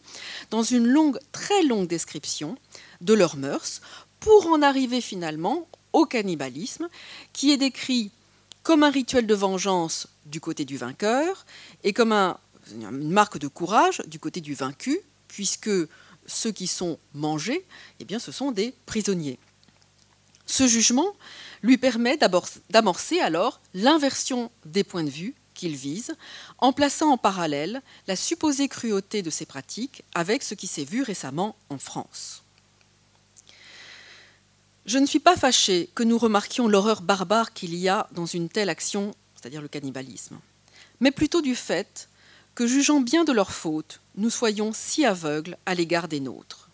dans une longue, très longue description de leurs mœurs, pour en arriver finalement au cannibalisme, qui est décrit comme un rituel de vengeance du côté du vainqueur et comme une marque de courage du côté du vaincu, puisque ceux qui sont mangés, eh ce sont des prisonniers. Ce jugement lui permet d'amorcer alors l'inversion des points de vue qu'il vise, en plaçant en parallèle la supposée cruauté de ces pratiques avec ce qui s'est vu récemment en France. Je ne suis pas fâchée que nous remarquions l'horreur barbare qu'il y a dans une telle action, c'est-à-dire le cannibalisme, mais plutôt du fait que, jugeant bien de leur faute, nous soyons si aveugles à l'égard des nôtres.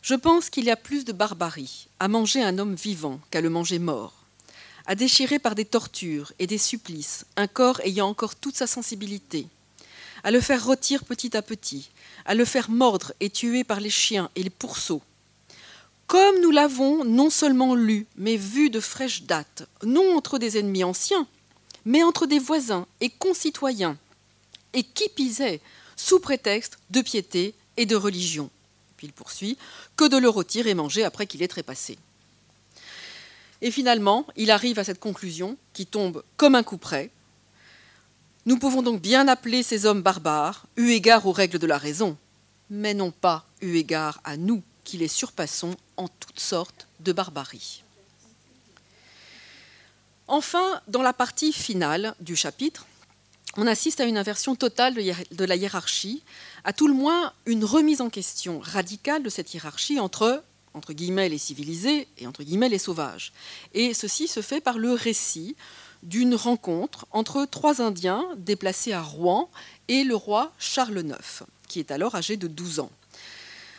Je pense qu'il y a plus de barbarie à manger un homme vivant qu'à le manger mort, à déchirer par des tortures et des supplices un corps ayant encore toute sa sensibilité, à le faire rôtir petit à petit, à le faire mordre et tuer par les chiens et les pourceaux, comme nous l'avons non seulement lu, mais vu de fraîche date, non entre des ennemis anciens, mais entre des voisins et concitoyens, et qui pisait sous prétexte de piété et de religion. Puis il poursuit, que de le rôtir et manger après qu'il ait trépassé. Et finalement, il arrive à cette conclusion qui tombe comme un coup près. Nous pouvons donc bien appeler ces hommes barbares, eu égard aux règles de la raison, mais non pas eu égard à nous qui les surpassons en toutes sortes de barbarie. Enfin, dans la partie finale du chapitre, on assiste à une inversion totale de la hiérarchie, à tout le moins une remise en question radicale de cette hiérarchie entre guillemets les civilisés et les sauvages. Et ceci se fait par le récit d'une rencontre entre trois Indiens déplacés à Rouen et le roi Charles IX, qui est alors âgé de 12 ans.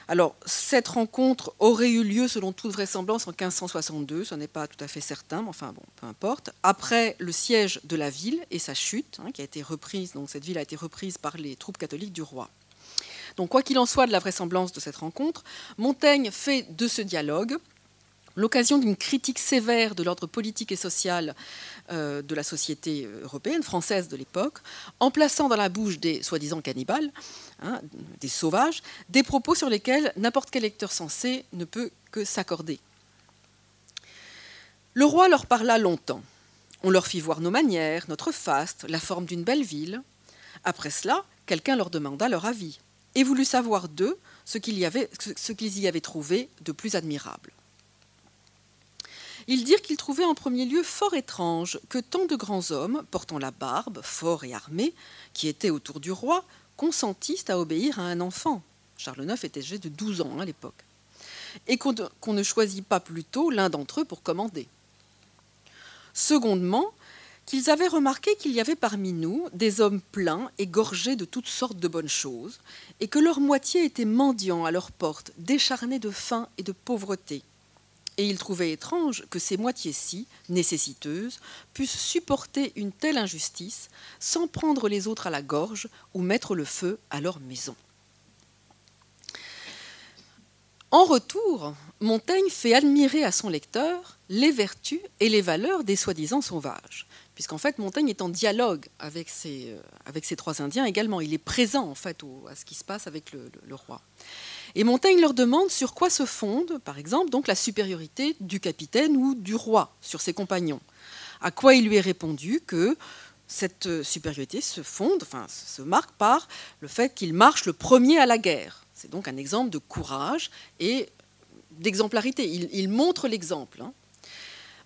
Alors, cette rencontre aurait eu lieu, selon toute vraisemblance, en 1562, ce n'est pas tout à fait certain, mais enfin bon, peu importe, après le siège de la ville et sa chute, hein, qui a été reprise, donc cette ville a été reprise par les troupes catholiques du roi. Donc, quoi qu'il en soit de la vraisemblance de cette rencontre, Montaigne fait de ce dialogue l'occasion d'une critique sévère de l'ordre politique et social euh, de la société européenne, française de l'époque, en plaçant dans la bouche des soi-disant cannibales, hein, des sauvages, des propos sur lesquels n'importe quel lecteur sensé ne peut que s'accorder. Le roi leur parla longtemps. On leur fit voir nos manières, notre faste, la forme d'une belle ville. Après cela, quelqu'un leur demanda leur avis et voulut savoir d'eux ce qu'ils y, y avaient trouvé de plus admirable. Ils dirent qu'ils trouvaient en premier lieu fort étrange que tant de grands hommes, portant la barbe, forts et armés, qui étaient autour du roi, consentissent à obéir à un enfant. Charles IX était âgé de 12 ans à l'époque. Et qu'on ne choisit pas plutôt l'un d'entre eux pour commander. Secondement, qu'ils avaient remarqué qu'il y avait parmi nous des hommes pleins et gorgés de toutes sortes de bonnes choses, et que leur moitié était mendiants à leur porte, décharnés de faim et de pauvreté, et il trouvait étrange que ces moitiés-ci, nécessiteuses, puissent supporter une telle injustice sans prendre les autres à la gorge ou mettre le feu à leur maison. En retour, Montaigne fait admirer à son lecteur les vertus et les valeurs des soi-disant sauvages, puisqu'en fait Montaigne est en dialogue avec ces, euh, trois Indiens également. Il est présent en fait à ce qui se passe avec le roi. Et Montaigne leur demande sur quoi se fonde, par exemple, donc la supériorité du capitaine ou du roi sur ses compagnons. À quoi il lui est répondu que cette supériorité se fonde, enfin se marque par le fait qu'il marche le premier à la guerre. C'est donc un exemple de courage et d'exemplarité. Il, montre l'exemple. Hein.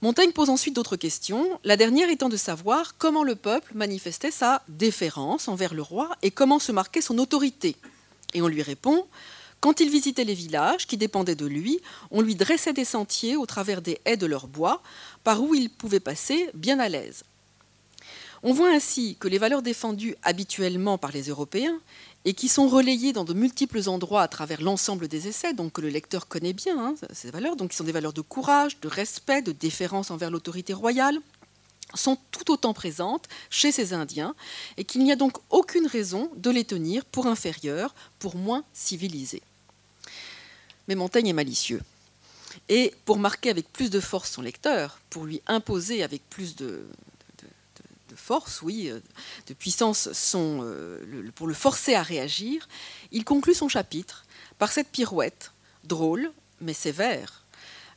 Montaigne pose ensuite d'autres questions, la dernière étant de savoir comment le peuple manifestait sa déférence envers le roi et comment se marquait son autorité. Et on lui répond quand il visitait les villages qui dépendaient de lui, on lui dressait des sentiers au travers des haies de leur bois, par où il pouvait passer bien à l'aise. On voit ainsi que les valeurs défendues habituellement par les Européens et qui sont relayées dans de multiples endroits à travers l'ensemble des essais, donc que le lecteur connaît bien, hein, ces valeurs, donc qui sont des valeurs de courage, de respect, de déférence envers l'autorité royale, sont tout autant présentes chez ces Indiens et qu'il n'y a donc aucune raison de les tenir pour inférieurs, pour moins civilisés. Mais Montaigne est malicieux. Et pour marquer avec plus de force son lecteur, pour lui imposer avec plus de, force, oui, euh, de puissance, euh, pour le forcer à réagir, il conclut son chapitre par cette pirouette, drôle mais sévère,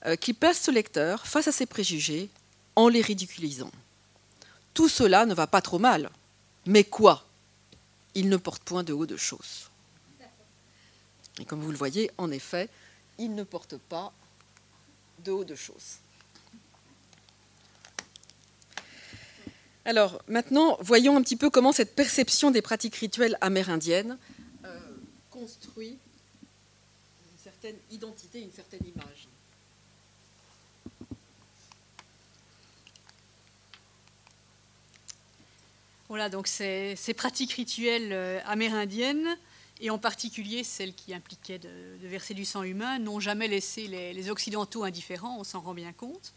euh, qui place ce lecteur face à ses préjugés en les ridiculisant. Tout cela ne va pas trop mal. Mais quoi? Il ne porte point de haut de choses. Et comme vous le voyez, en effet, il ne porte pas de haut de choses. Alors maintenant, voyons un petit peu comment cette perception des pratiques rituelles amérindiennes euh, construit une certaine identité, une certaine image. Voilà, donc ces, pratiques rituelles euh, amérindiennes, et en particulier celles qui impliquaient de, verser du sang humain, n'ont jamais laissé les, Occidentaux indifférents, on s'en rend bien compte.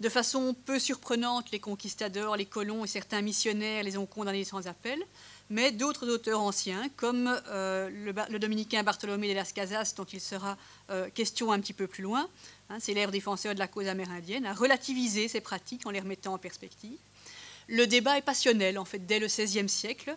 De façon peu surprenante, les conquistadors, les colons et certains missionnaires les ont condamnés sans appel, mais d'autres auteurs anciens, comme euh, le, dominicain Bartholomé de las Casas, dont il sera euh, question un petit peu plus loin, hein, c'est l'ère défenseur de la cause amérindienne, a relativisé ces pratiques en les remettant en perspective. Le débat est passionnel, en fait, dès le XVIe siècle.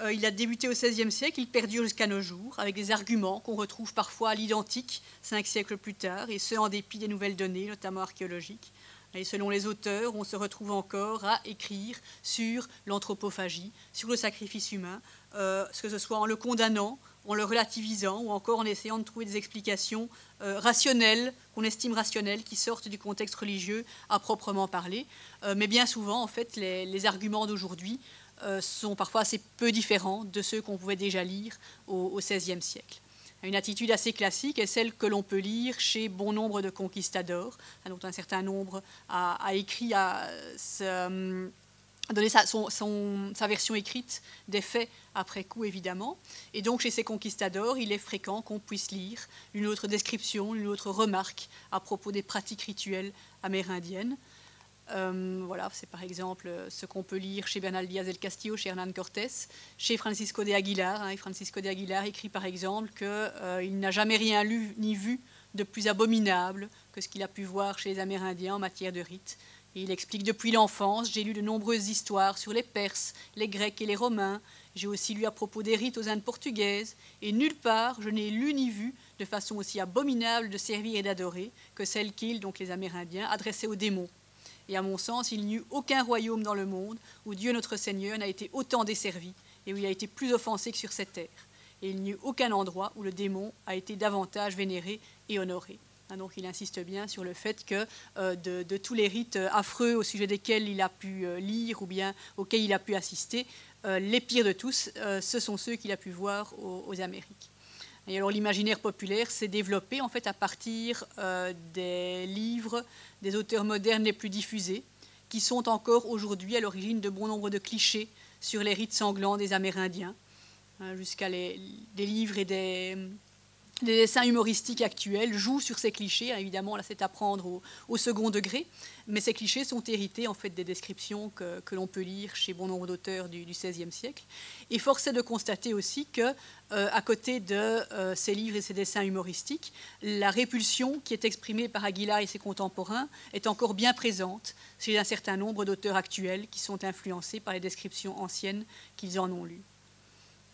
Euh, il a débuté au XVIe siècle, il perdure jusqu'à nos jours, avec des arguments qu'on retrouve parfois à l'identique cinq siècles plus tard, et ce en dépit des nouvelles données, notamment archéologiques. Et selon les auteurs, on se retrouve encore à écrire sur l'anthropophagie, sur le sacrifice humain, euh, que ce soit en le condamnant, en le relativisant ou encore en essayant de trouver des explications euh, rationnelles, qu'on estime rationnelles, qui sortent du contexte religieux à proprement parler. Mais bien souvent, en fait, les, arguments d'aujourd'hui sont parfois assez peu différents de ceux qu'on pouvait déjà lire au XVIe siècle. Une attitude assez classique est celle que l'on peut lire chez bon nombre de conquistadors, dont un certain nombre a, écrit a donné sa, version écrite des faits après coup, évidemment. Et donc, chez ces conquistadors, il est fréquent qu'on puisse lire une autre description, une autre remarque à propos des pratiques rituelles amérindiennes. Euh, voilà, c'est par exemple ce qu'on peut lire chez Bernal Díaz del Castillo, chez Hernán Cortés, chez Francisco de Aguilar. Hein, Francisco de Aguilar écrit par exemple qu'il euh, n'a jamais rien lu ni vu de plus abominable que ce qu'il a pu voir chez les Amérindiens en matière de rites il explique depuis l'enfance, j'ai lu de nombreuses histoires sur les Perses, les Grecs et les Romains. J'ai aussi lu à propos des rites aux Indes portugaises. Et nulle part, je n'ai lu ni vu de façon aussi abominable de servir et d'adorer que celle qu'ils, donc les Amérindiens, adressaient aux démons. Et à mon sens, il n'y eut aucun royaume dans le monde où Dieu notre Seigneur n'a été autant desservi et où il a été plus offensé que sur cette terre. Et il n'y eut aucun endroit où le démon a été davantage vénéré et honoré. Hein, donc il insiste bien sur le fait que euh, de, tous les rites euh, affreux au sujet desquels il a pu euh, lire ou bien auxquels il a pu assister, les pires de tous, ce sont ceux qu'il a pu voir aux, Amériques. L'imaginaire populaire s'est développé en fait à partir des livres des auteurs modernes les plus diffusés, qui sont encore aujourd'hui à l'origine de bon nombre de clichés sur les rites sanglants des Amérindiens, hein, jusqu'à des livres et des, les dessins humoristiques actuels jouent sur ces clichés. Évidemment, là, c'est à prendre au, second degré, mais ces clichés sont hérités en fait des descriptions que, l'on peut lire chez bon nombre d'auteurs du, XVIe siècle. Et force est de constater aussi que, euh, à côté de euh, ces livres et ces dessins humoristiques, la répulsion qui est exprimée par Aguilar et ses contemporains est encore bien présente chez un certain nombre d'auteurs actuels qui sont influencés par les descriptions anciennes qu'ils en ont lues.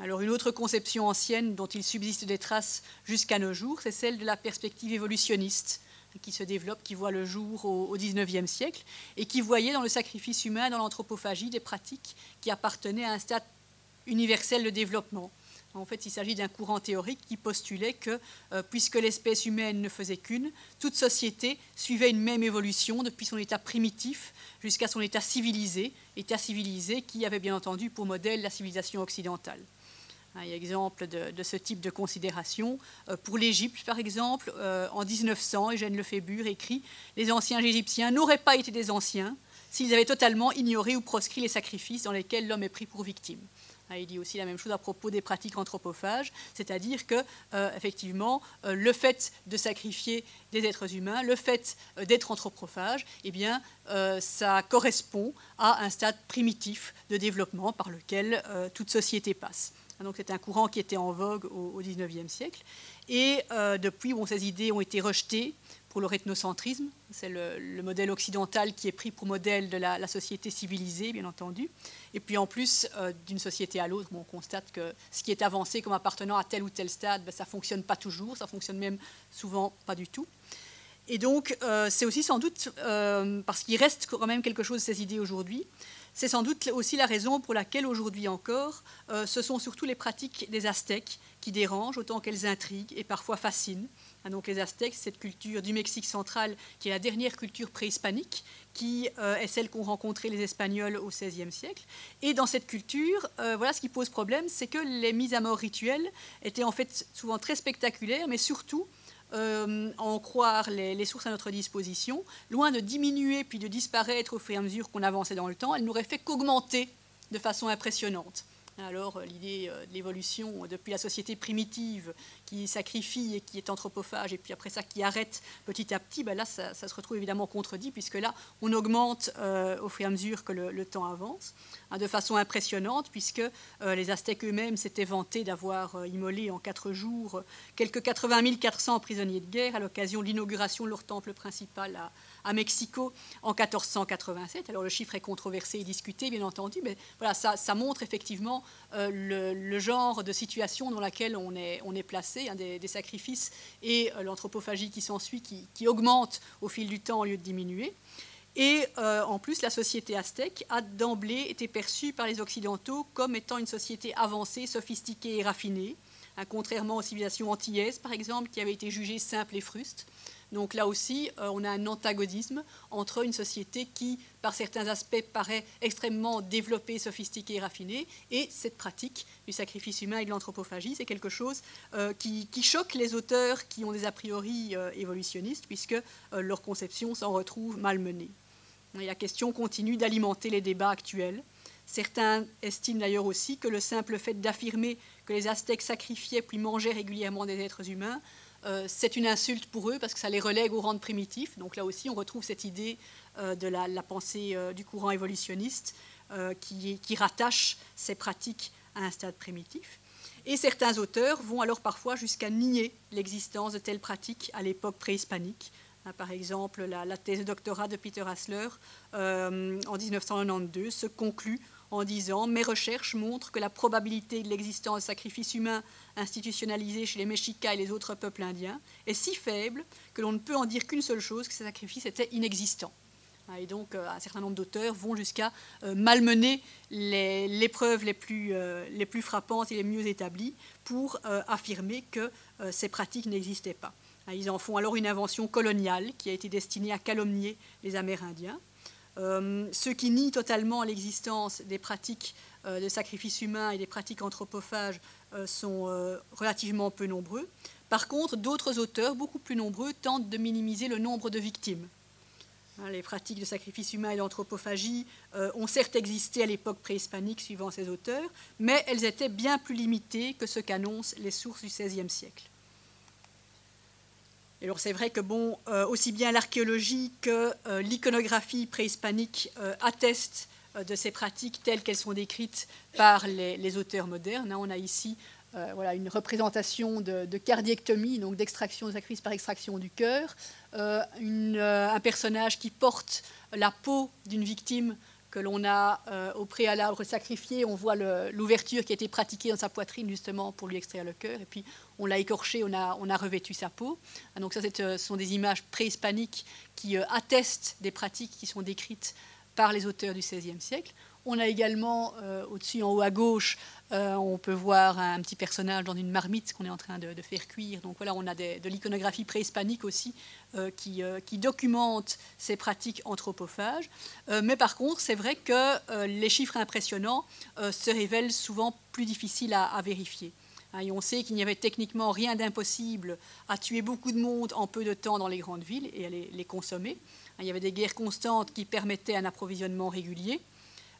Alors une autre conception ancienne dont il subsiste des traces jusqu'à nos jours, c'est celle de la perspective évolutionniste qui se développe, qui voit le jour au XIXe siècle, et qui voyait dans le sacrifice humain, dans l'anthropophagie, des pratiques qui appartenaient à un stade universel de développement. En fait, il s'agit d'un courant théorique qui postulait que, euh, puisque l'espèce humaine ne faisait qu'une, toute société suivait une même évolution depuis son état primitif jusqu'à son état civilisé, état civilisé qui avait bien entendu pour modèle la civilisation occidentale. Un exemple de, ce type de considération. Euh, pour l'Égypte, par exemple, euh, en 1900, Eugène Lefébure écrit Les anciens Égyptiens n'auraient pas été des anciens s'ils avaient totalement ignoré ou proscrit les sacrifices dans lesquels l'homme est pris pour victime. Il dit aussi la même chose à propos des pratiques anthropophages, c'est-à-dire que, euh, effectivement, le fait de sacrifier des êtres humains, le fait d'être anthropophage, eh bien, ça correspond à un stade primitif de développement par lequel toute société passe. Donc, c'est un courant qui était en vogue au XIXe siècle. Et depuis, bon, ces idées ont été rejetées pour le ethnocentrisme. C'est le, modèle occidental qui est pris pour modèle de la, société civilisée, bien entendu. Et puis en plus, euh, d'une société à l'autre, on constate que ce qui est avancé comme appartenant à tel ou tel stade, ben, ça ne fonctionne pas toujours, ça fonctionne même souvent pas du tout. Et donc, euh, c'est aussi sans doute, euh, parce qu'il reste quand même quelque chose de ces idées aujourd'hui, c'est sans doute aussi la raison pour laquelle aujourd'hui encore, ce sont surtout les pratiques des Aztèques qui dérangent autant qu'elles intriguent et parfois fascinent. Ah, donc les Aztèques, cette culture du Mexique central, qui est la dernière culture préhispanique, qui euh, est celle qu'ont rencontré les Espagnols au XVIe siècle. Et dans cette culture, euh, voilà ce qui pose problème, c'est que les mises à mort rituelles étaient en fait souvent très spectaculaires, mais surtout, euh, en croire les, les, sources à notre disposition, loin de diminuer puis de disparaître au fur et à mesure qu'on avançait dans le temps, elles n'auraient fait qu'augmenter de façon impressionnante. Alors euh, l'idée euh, de l'évolution euh, depuis la société primitive qui sacrifie et qui est anthropophage, et puis après ça qui arrête petit à petit, ben là ça, se retrouve évidemment contredit, puisque là on augmente au fur et à mesure que le, temps avance, hein, de façon impressionnante, puisque les Aztèques eux-mêmes s'étaient vantés d'avoir immolé en quatre jours quelques 80 400 prisonniers de guerre à l'occasion de l'inauguration de leur temple principal à, à Mexico en 1487. Alors le chiffre est controversé et discuté, bien entendu, mais voilà, ça, montre effectivement euh, le, genre de situation dans laquelle on est, placé, hein, des, sacrifices et euh, l'anthropophagie qui s'ensuit, qui, qui, augmente au fil du temps au lieu de diminuer. Et euh, en plus, la société aztèque a d'emblée été perçue par les Occidentaux comme étant une société avancée, sophistiquée et raffinée, hein, contrairement aux civilisations antillaises, par exemple, qui avaient été jugées simples et frustes. Donc là aussi, euh, on a un antagonisme entre une société qui, par certains aspects, paraît extrêmement développée, sophistiquée et raffinée, et cette pratique du sacrifice humain et de l'anthropophagie, c'est quelque chose euh, qui, choque les auteurs qui ont des a priori euh, évolutionnistes, puisque leur conception s'en retrouve malmenée. La question continue d'alimenter les débats actuels. Certains estiment d'ailleurs aussi que le simple fait d'affirmer que les Aztèques sacrifiaient puis mangeaient régulièrement des êtres humains euh, c'est une insulte pour eux parce que ça les relègue au rang de primitifs. Donc là aussi, on retrouve cette idée euh, de la, pensée euh, du courant évolutionniste qui, rattache ces pratiques à un stade primitif. Et certains auteurs vont alors parfois jusqu'à nier l'existence de telles pratiques à l'époque préhispanique. Hein, par exemple, la, la, thèse de doctorat de Peter Hassler en 1992 se conclut en disant Mes recherches montrent que la probabilité de l'existence de sacrifices humains institutionnalisés chez les Mexicas et les autres peuples indiens est si faible que l'on ne peut en dire qu'une seule chose que ces sacrifices étaient inexistants. Et donc, euh, un certain nombre d'auteurs vont jusqu'à euh, malmener les, preuves les plus, euh, les plus frappantes et les mieux établies pour affirmer que ces pratiques n'existaient pas. Ils en font alors une invention coloniale qui a été destinée à calomnier les Amérindiens. Euh, ceux qui nient totalement l'existence des pratiques euh, de sacrifice humain et des pratiques anthropophages euh, sont relativement peu nombreux. Par contre, d'autres auteurs, beaucoup plus nombreux, tentent de minimiser le nombre de victimes. Hein, les pratiques de sacrifice humain et d'anthropophagie ont certes existé à l'époque préhispanique, suivant ces auteurs, mais elles étaient bien plus limitées que ce qu'annoncent les sources du XVIe siècle. Et alors c'est vrai que euh, aussi bien l'archéologie que euh, l'iconographie préhispanique euh, attestent de ces pratiques telles qu'elles sont décrites par les, auteurs modernes. Hein. on a ici une représentation de, cardiectomie, donc d'extraction de par extraction du cœur, un personnage qui porte la peau d'une victime que l'on a euh, au préalable sacrifié. On voit l'ouverture qui a été pratiquée dans sa poitrine justement pour lui extraire le cœur. Et puis on l'a écorché, on a, revêtu sa peau. Ah, donc ça, euh, ce sont des images préhispaniques qui euh, attestent des pratiques qui sont décrites par les auteurs du XVIe siècle. On a également, euh, au-dessus, en haut à gauche, euh, on peut voir un petit personnage dans une marmite qu'on est en train de, faire cuire. Donc voilà, on a de l'iconographie préhispanique aussi euh, qui, documente ces pratiques anthropophages. mais par contre, c'est vrai que les chiffres impressionnants se révèlent souvent plus difficiles à, vérifier. Hein, on sait qu'il n'y avait techniquement rien d'impossible à tuer beaucoup de monde en peu de temps dans les grandes villes et à les, les consommer. Hein, il y avait des guerres constantes qui permettaient un approvisionnement régulier.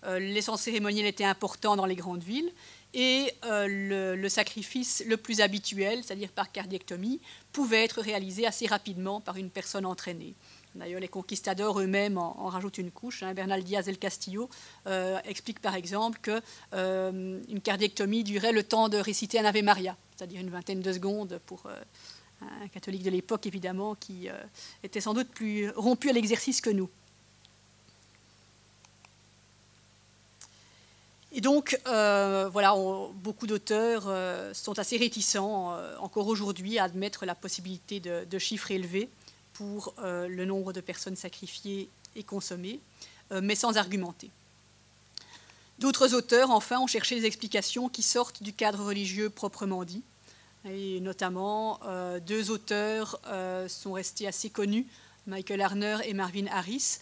Euh, L'essence cérémonielle était important dans les grandes villes. et le, sacrifice le plus habituel, c'est-à-dire par cardiectomie, pouvait être réalisé assez rapidement par une personne entraînée. D'ailleurs, les conquistadors eux-mêmes en, rajoutent une couche. Hein. Bernal Diaz el Castillo euh, explique par exemple qu'une euh, cardiectomie durait le temps de réciter un Ave Maria, c'est-à-dire une vingtaine de secondes pour euh, un catholique de l'époque, évidemment, qui était sans doute plus rompu à l'exercice que nous. Et donc, voilà, beaucoup d'auteurs sont assez réticents encore aujourd'hui à admettre la possibilité de chiffres élevés pour euh, le nombre de personnes sacrifiées et consommées, euh, mais sans argumenter. D'autres auteurs, enfin, ont cherché des explications qui sortent du cadre religieux proprement dit. Et notamment, euh, deux auteurs sont restés assez connus, Michael Arner et Marvin Harris,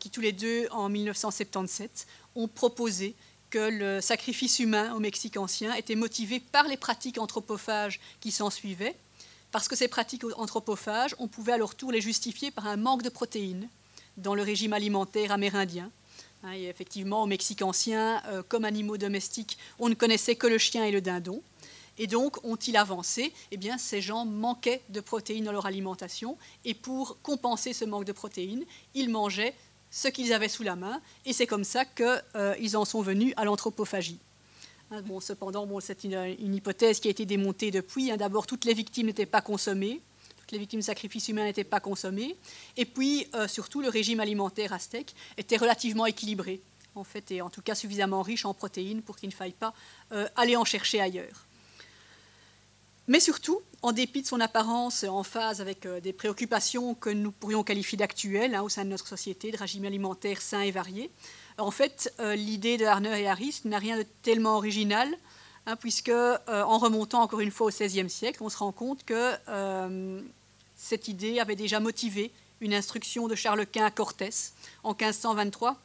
qui tous les deux, en 1977, ont proposé que le sacrifice humain au Mexique ancien était motivé par les pratiques anthropophages qui s'en suivaient, parce que ces pratiques anthropophages, on pouvait à leur tour les justifier par un manque de protéines dans le régime alimentaire amérindien. Hein, et effectivement, au Mexique ancien, euh, comme animaux domestiques, on ne connaissait que le chien et le dindon. Et donc, ont-ils avancé? Eh bien, ces gens manquaient de protéines dans leur alimentation. Et pour compenser ce manque de protéines, ils mangeaient ce qu'ils avaient sous la main. Et c'est comme ça qu'ils euh, en sont venus à l'anthropophagie. Hein, cependant, c'est une, hypothèse qui a été démontée depuis. Hein. D'abord, toutes les victimes n'étaient pas consommées, toutes les victimes de sacrifices humains n'étaient pas consommées. Et puis, euh, surtout, le régime alimentaire aztèque était relativement équilibré, en fait, et en tout cas suffisamment riche en protéines pour qu'il ne faille pas euh, aller en chercher ailleurs. Mais surtout, en dépit de son apparence en phase avec euh, des préoccupations que nous pourrions qualifier d'actuelles hein, au sein de notre société, de régime alimentaire sain et varié, en fait, euh, l'idée de Harner et Harris n'a rien de tellement original, hein, puisque euh, en remontant encore une fois au XVIe siècle, on se rend compte que cette idée avait déjà motivé une instruction de Charles Quint à Cortés en 1523.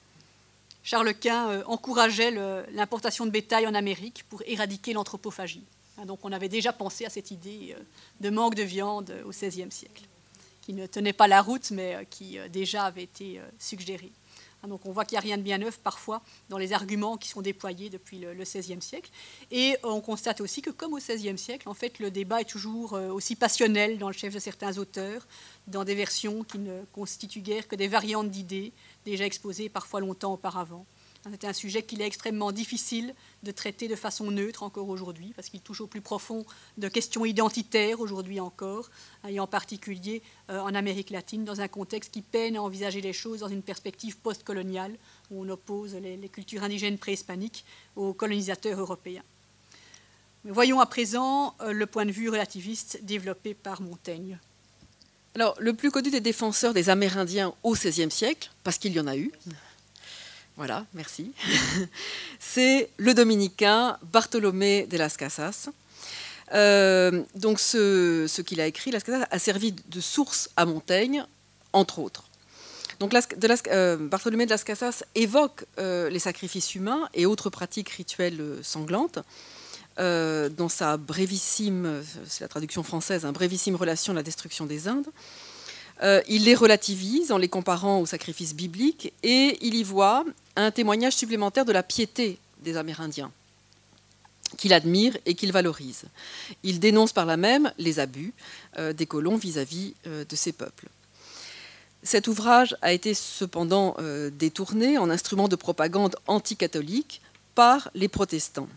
Charles Quint encourageait l'importation de bétail en Amérique pour éradiquer l'anthropophagie. Hein, donc on avait déjà pensé à cette idée de manque de viande au XVIe siècle, qui ne tenait pas la route, mais qui déjà avait été suggérée. Hein, donc on voit qu'il n'y a rien de bien neuf parfois dans les arguments qui sont déployés depuis le XVIe siècle. Et on constate aussi que comme au XVIe siècle, en fait, le débat est toujours euh, aussi passionnel dans le chef de certains auteurs, dans des versions qui ne constituent guère que des variantes d'idées déjà exposées parfois longtemps auparavant. C'est un sujet qu'il est extrêmement difficile de traiter de façon neutre encore aujourd'hui, parce qu'il touche au plus profond de questions identitaires aujourd'hui encore, hein, et en particulier euh, en Amérique latine, dans un contexte qui peine à envisager les choses dans une perspective postcoloniale, où on oppose les, cultures indigènes préhispaniques aux colonisateurs européens. voyons à présent euh, le point de vue relativiste développé par Montaigne. Alors, le plus connu des défenseurs des Amérindiens au XVIe siècle, parce qu'il y en a eu, voilà, merci. c'est le dominicain Bartolomé de las Casas. Euh, donc ce, qu'il a écrit, Las Casas, a servi de source à Montaigne, entre autres. Donc euh, Bartolomé de las Casas évoque euh, les sacrifices humains et autres pratiques rituelles sanglantes dans sa brévissime, c'est la traduction française, un brévissime relation à la destruction des Indes. Il les relativise en les comparant aux sacrifices bibliques et il y voit un témoignage supplémentaire de la piété des Amérindiens qu'il admire et qu'il valorise. Il dénonce par là même les abus euh, des colons vis-à-vis euh, de ces peuples. Cet ouvrage a été cependant détourné en instrument de propagande anticatholique par les protestants.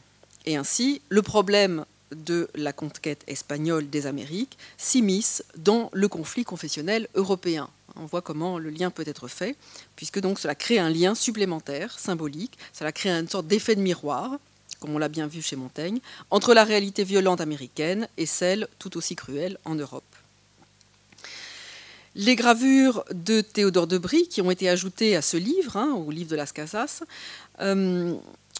Et ainsi, le problème de la conquête espagnole des Amériques s'immisce dans le conflit confessionnel européen. On voit comment le lien peut être fait, puisque donc cela crée un lien supplémentaire, symbolique, cela crée une sorte d'effet de miroir, comme on l'a bien vu chez Montaigne, entre la réalité violente américaine et celle tout aussi cruelle en Europe. Les gravures de Théodore de Brie, qui ont été ajoutées à ce livre, hein, au livre de Las Casas, euh,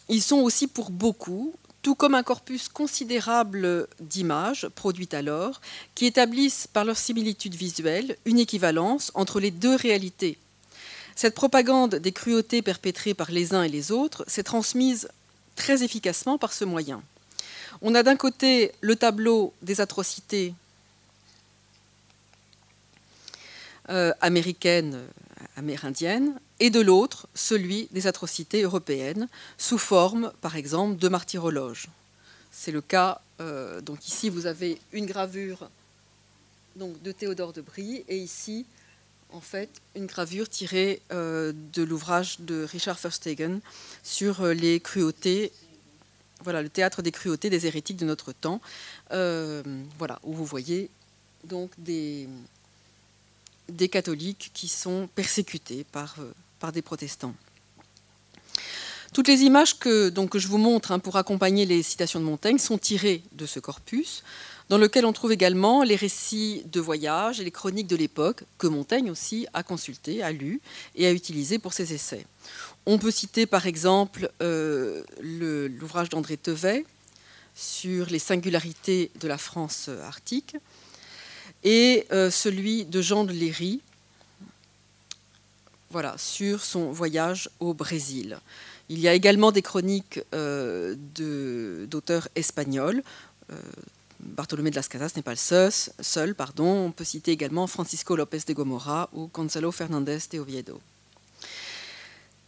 ils sont aussi pour beaucoup tout comme un corpus considérable d'images produites alors, qui établissent par leur similitude visuelle une équivalence entre les deux réalités. Cette propagande des cruautés perpétrées par les uns et les autres s'est transmise très efficacement par ce moyen. On a d'un côté le tableau des atrocités euh, américaines, amérindiennes, et de l'autre celui des atrocités européennes, sous forme, par exemple, de martyrologes. C'est le cas, donc ici vous avez une gravure donc, de Théodore de Brie, et ici, en fait, une gravure tirée de l'ouvrage de Richard Verstegen sur les cruautés voilà, le théâtre des cruautés des hérétiques de notre temps, voilà, où vous voyez donc des, des catholiques qui sont persécutés par, euh, par des protestants. Toutes les images que, donc, je vous montre hein, pour accompagner les citations de Montaigne sont tirées de ce corpus, dans lequel on trouve également les récits de voyage et les chroniques de l'époque que Montaigne aussi a consulté, a lu et a utilisé pour ses essais. On peut citer par exemple euh, l'ouvrage d'André Tevet sur les singularités de la France arctique, et euh, celui de Jean de Léry, voilà, sur son voyage au Brésil. Il y a également des chroniques euh, d'auteurs espagnols. Euh, Bartolomé de las Casas n'est pas le seul, pardon. On peut citer également Francisco López de Gomorra ou Gonzalo Fernández de Oviedo.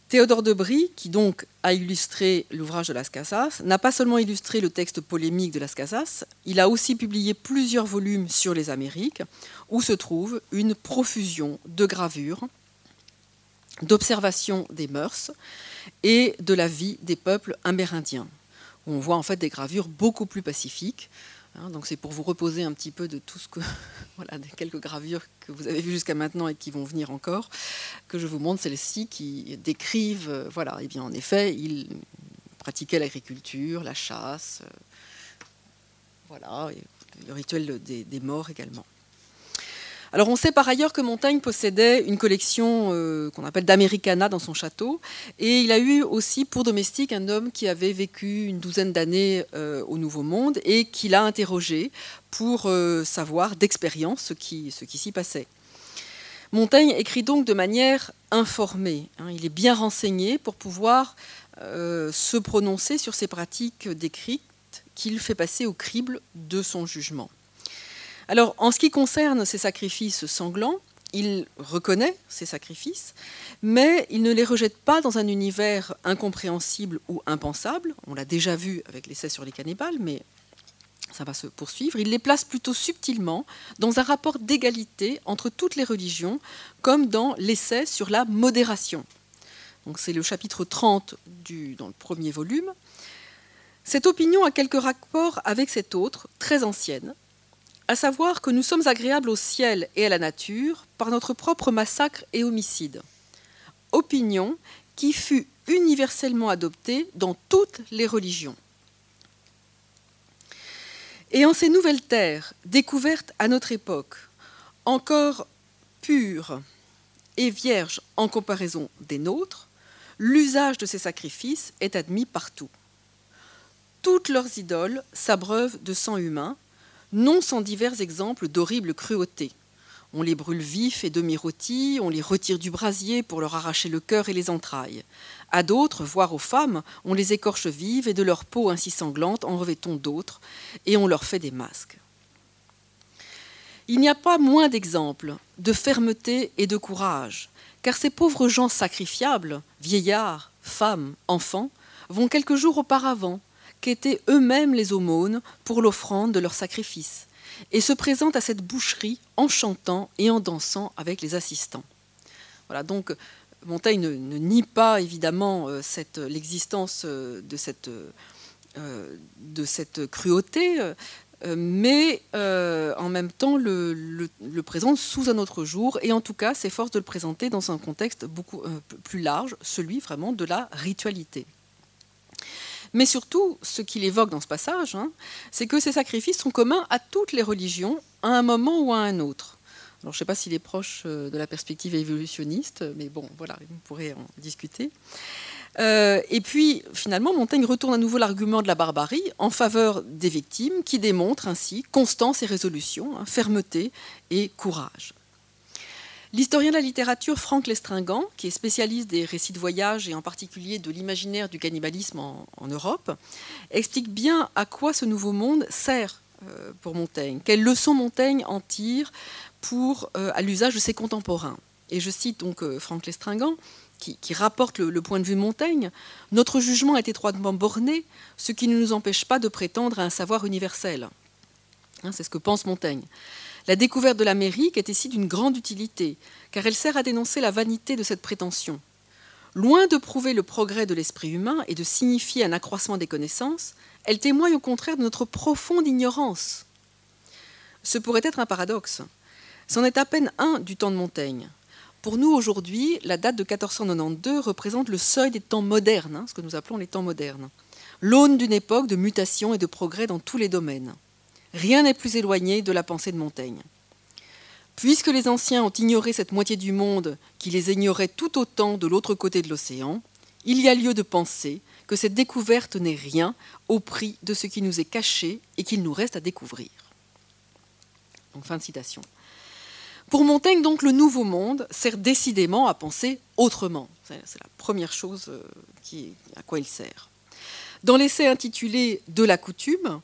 Théodore de Brie, qui donc a illustré l'ouvrage de Las Casas, n'a pas seulement illustré le texte polémique de Las Casas, il a aussi publié plusieurs volumes sur les Amériques, où se trouve une profusion de gravures, d'observations des mœurs et de la vie des peuples amérindiens. on voit en fait des gravures beaucoup plus pacifiques, Hein, donc c'est pour vous reposer un petit peu de tout ce que, voilà, des quelques gravures que vous avez vues jusqu'à maintenant et qui vont venir encore, que je vous montre celles-ci qui décrivent, euh, voilà, et eh bien en effet, ils pratiquaient l'agriculture, la chasse, euh, voilà, le rituel des morts également. Alors on sait par ailleurs que Montaigne possédait une collection euh, qu'on appelle d'Americana dans son château, et il a eu aussi pour domestique un homme qui avait vécu une douzaine d'années euh, au Nouveau Monde et qui l'a interrogé pour euh, savoir d'expérience ce qui, ce qui s'y passait. Montaigne écrit donc de manière informée. Hein. il est bien renseigné pour pouvoir se prononcer sur ces pratiques décrites qu'il fait passer au crible de son jugement. Alors, en ce qui concerne ces sacrifices sanglants, il reconnaît ces sacrifices, mais il ne les rejette pas dans un univers incompréhensible ou impensable. On l'a déjà vu avec l'essai sur les cannibales, mais ça va se poursuivre. Il les place plutôt subtilement dans un rapport d'égalité entre toutes les religions, comme dans l'essai sur la modération. C'est le chapitre 30 du, dans le premier volume. Cette opinion a quelques rapports avec cette autre, très ancienne, à savoir que nous sommes agréables au ciel et à la nature par notre propre massacre et homicide. Opinion qui fut universellement adoptée dans toutes les religions. Et en ces nouvelles terres, découvertes à notre époque, encore pures et vierges en comparaison des nôtres, l'usage de ces sacrifices est admis partout. Toutes leurs idoles s'abreuvent de sang humain, non sans divers exemples d'horribles cruautés. On les brûle vifs et demi-rôtis, on les retire du brasier pour leur arracher le cœur et les entrailles. À d'autres, voire aux femmes, on les écorche vives et de leur peau ainsi sanglante en revêtons d'autres, et on leur fait des masques. Il n'y a pas moins d'exemples de fermeté et de courage, car ces pauvres gens sacrifiables, vieillards, femmes, enfants, vont quelques jours auparavant qu'étaient eux-mêmes les aumônes pour l'offrande de leur sacrifice, et se présentent à cette boucherie en chantant et en dansant avec les assistants. Voilà, donc Montaigne ne, nie pas évidemment euh, l'existence euh, de cette, euh, de cette cruauté, mais en même temps le, présente sous un autre jour, et en tout cas s'efforce de le présenter dans un contexte beaucoup plus large, celui vraiment de la ritualité. Mais surtout, ce qu'il évoque dans ce passage, hein, c'est que ces sacrifices sont communs à toutes les religions, à un moment ou à un autre. Alors, je ne sais pas s'il est proche euh, de la perspective évolutionniste, mais bon, voilà, on pourrait en discuter. Euh, et puis, finalement, Montaigne retourne à nouveau l'argument de la barbarie en faveur des victimes, qui démontre ainsi constance et résolution, hein, fermeté et courage. L'historien de la littérature Franck Lestringant, qui est spécialiste des récits de voyage et en particulier de l'imaginaire du cannibalisme en, Europe, explique bien à quoi ce nouveau monde sert euh, pour Montaigne, quelles leçons Montaigne en tire pour, euh, à l'usage de ses contemporains. Et je cite donc euh, Franck Lestringant, qui, rapporte le, point de vue de Montaigne, notre jugement est étroitement borné, ce qui ne nous empêche pas de prétendre à un savoir universel. Hein, c'est ce que pense Montaigne. La découverte de l'Amérique est ici d'une grande utilité, car elle sert à dénoncer la vanité de cette prétention. Loin de prouver le progrès de l'esprit humain et de signifier un accroissement des connaissances, elle témoigne au contraire de notre profonde ignorance. Ce pourrait être un paradoxe. C'en est à peine un du temps de Montaigne. Pour nous, aujourd'hui, la date de 1492 représente le seuil des temps modernes, hein, ce que nous appelons les temps modernes, l'aune d'une époque de mutation et de progrès dans tous les domaines. Rien n'est plus éloigné de la pensée de Montaigne. Puisque les anciens ont ignoré cette moitié du monde qui les ignorait tout autant de l'autre côté de l'océan, il y a lieu de penser que cette découverte n'est rien au prix de ce qui nous est caché et qu'il nous reste à découvrir. Fin de citation. Pour Montaigne, donc, le nouveau monde sert décidément à penser autrement. C'est la première chose euh, à quoi il sert. Dans l'essai intitulé De la coutume,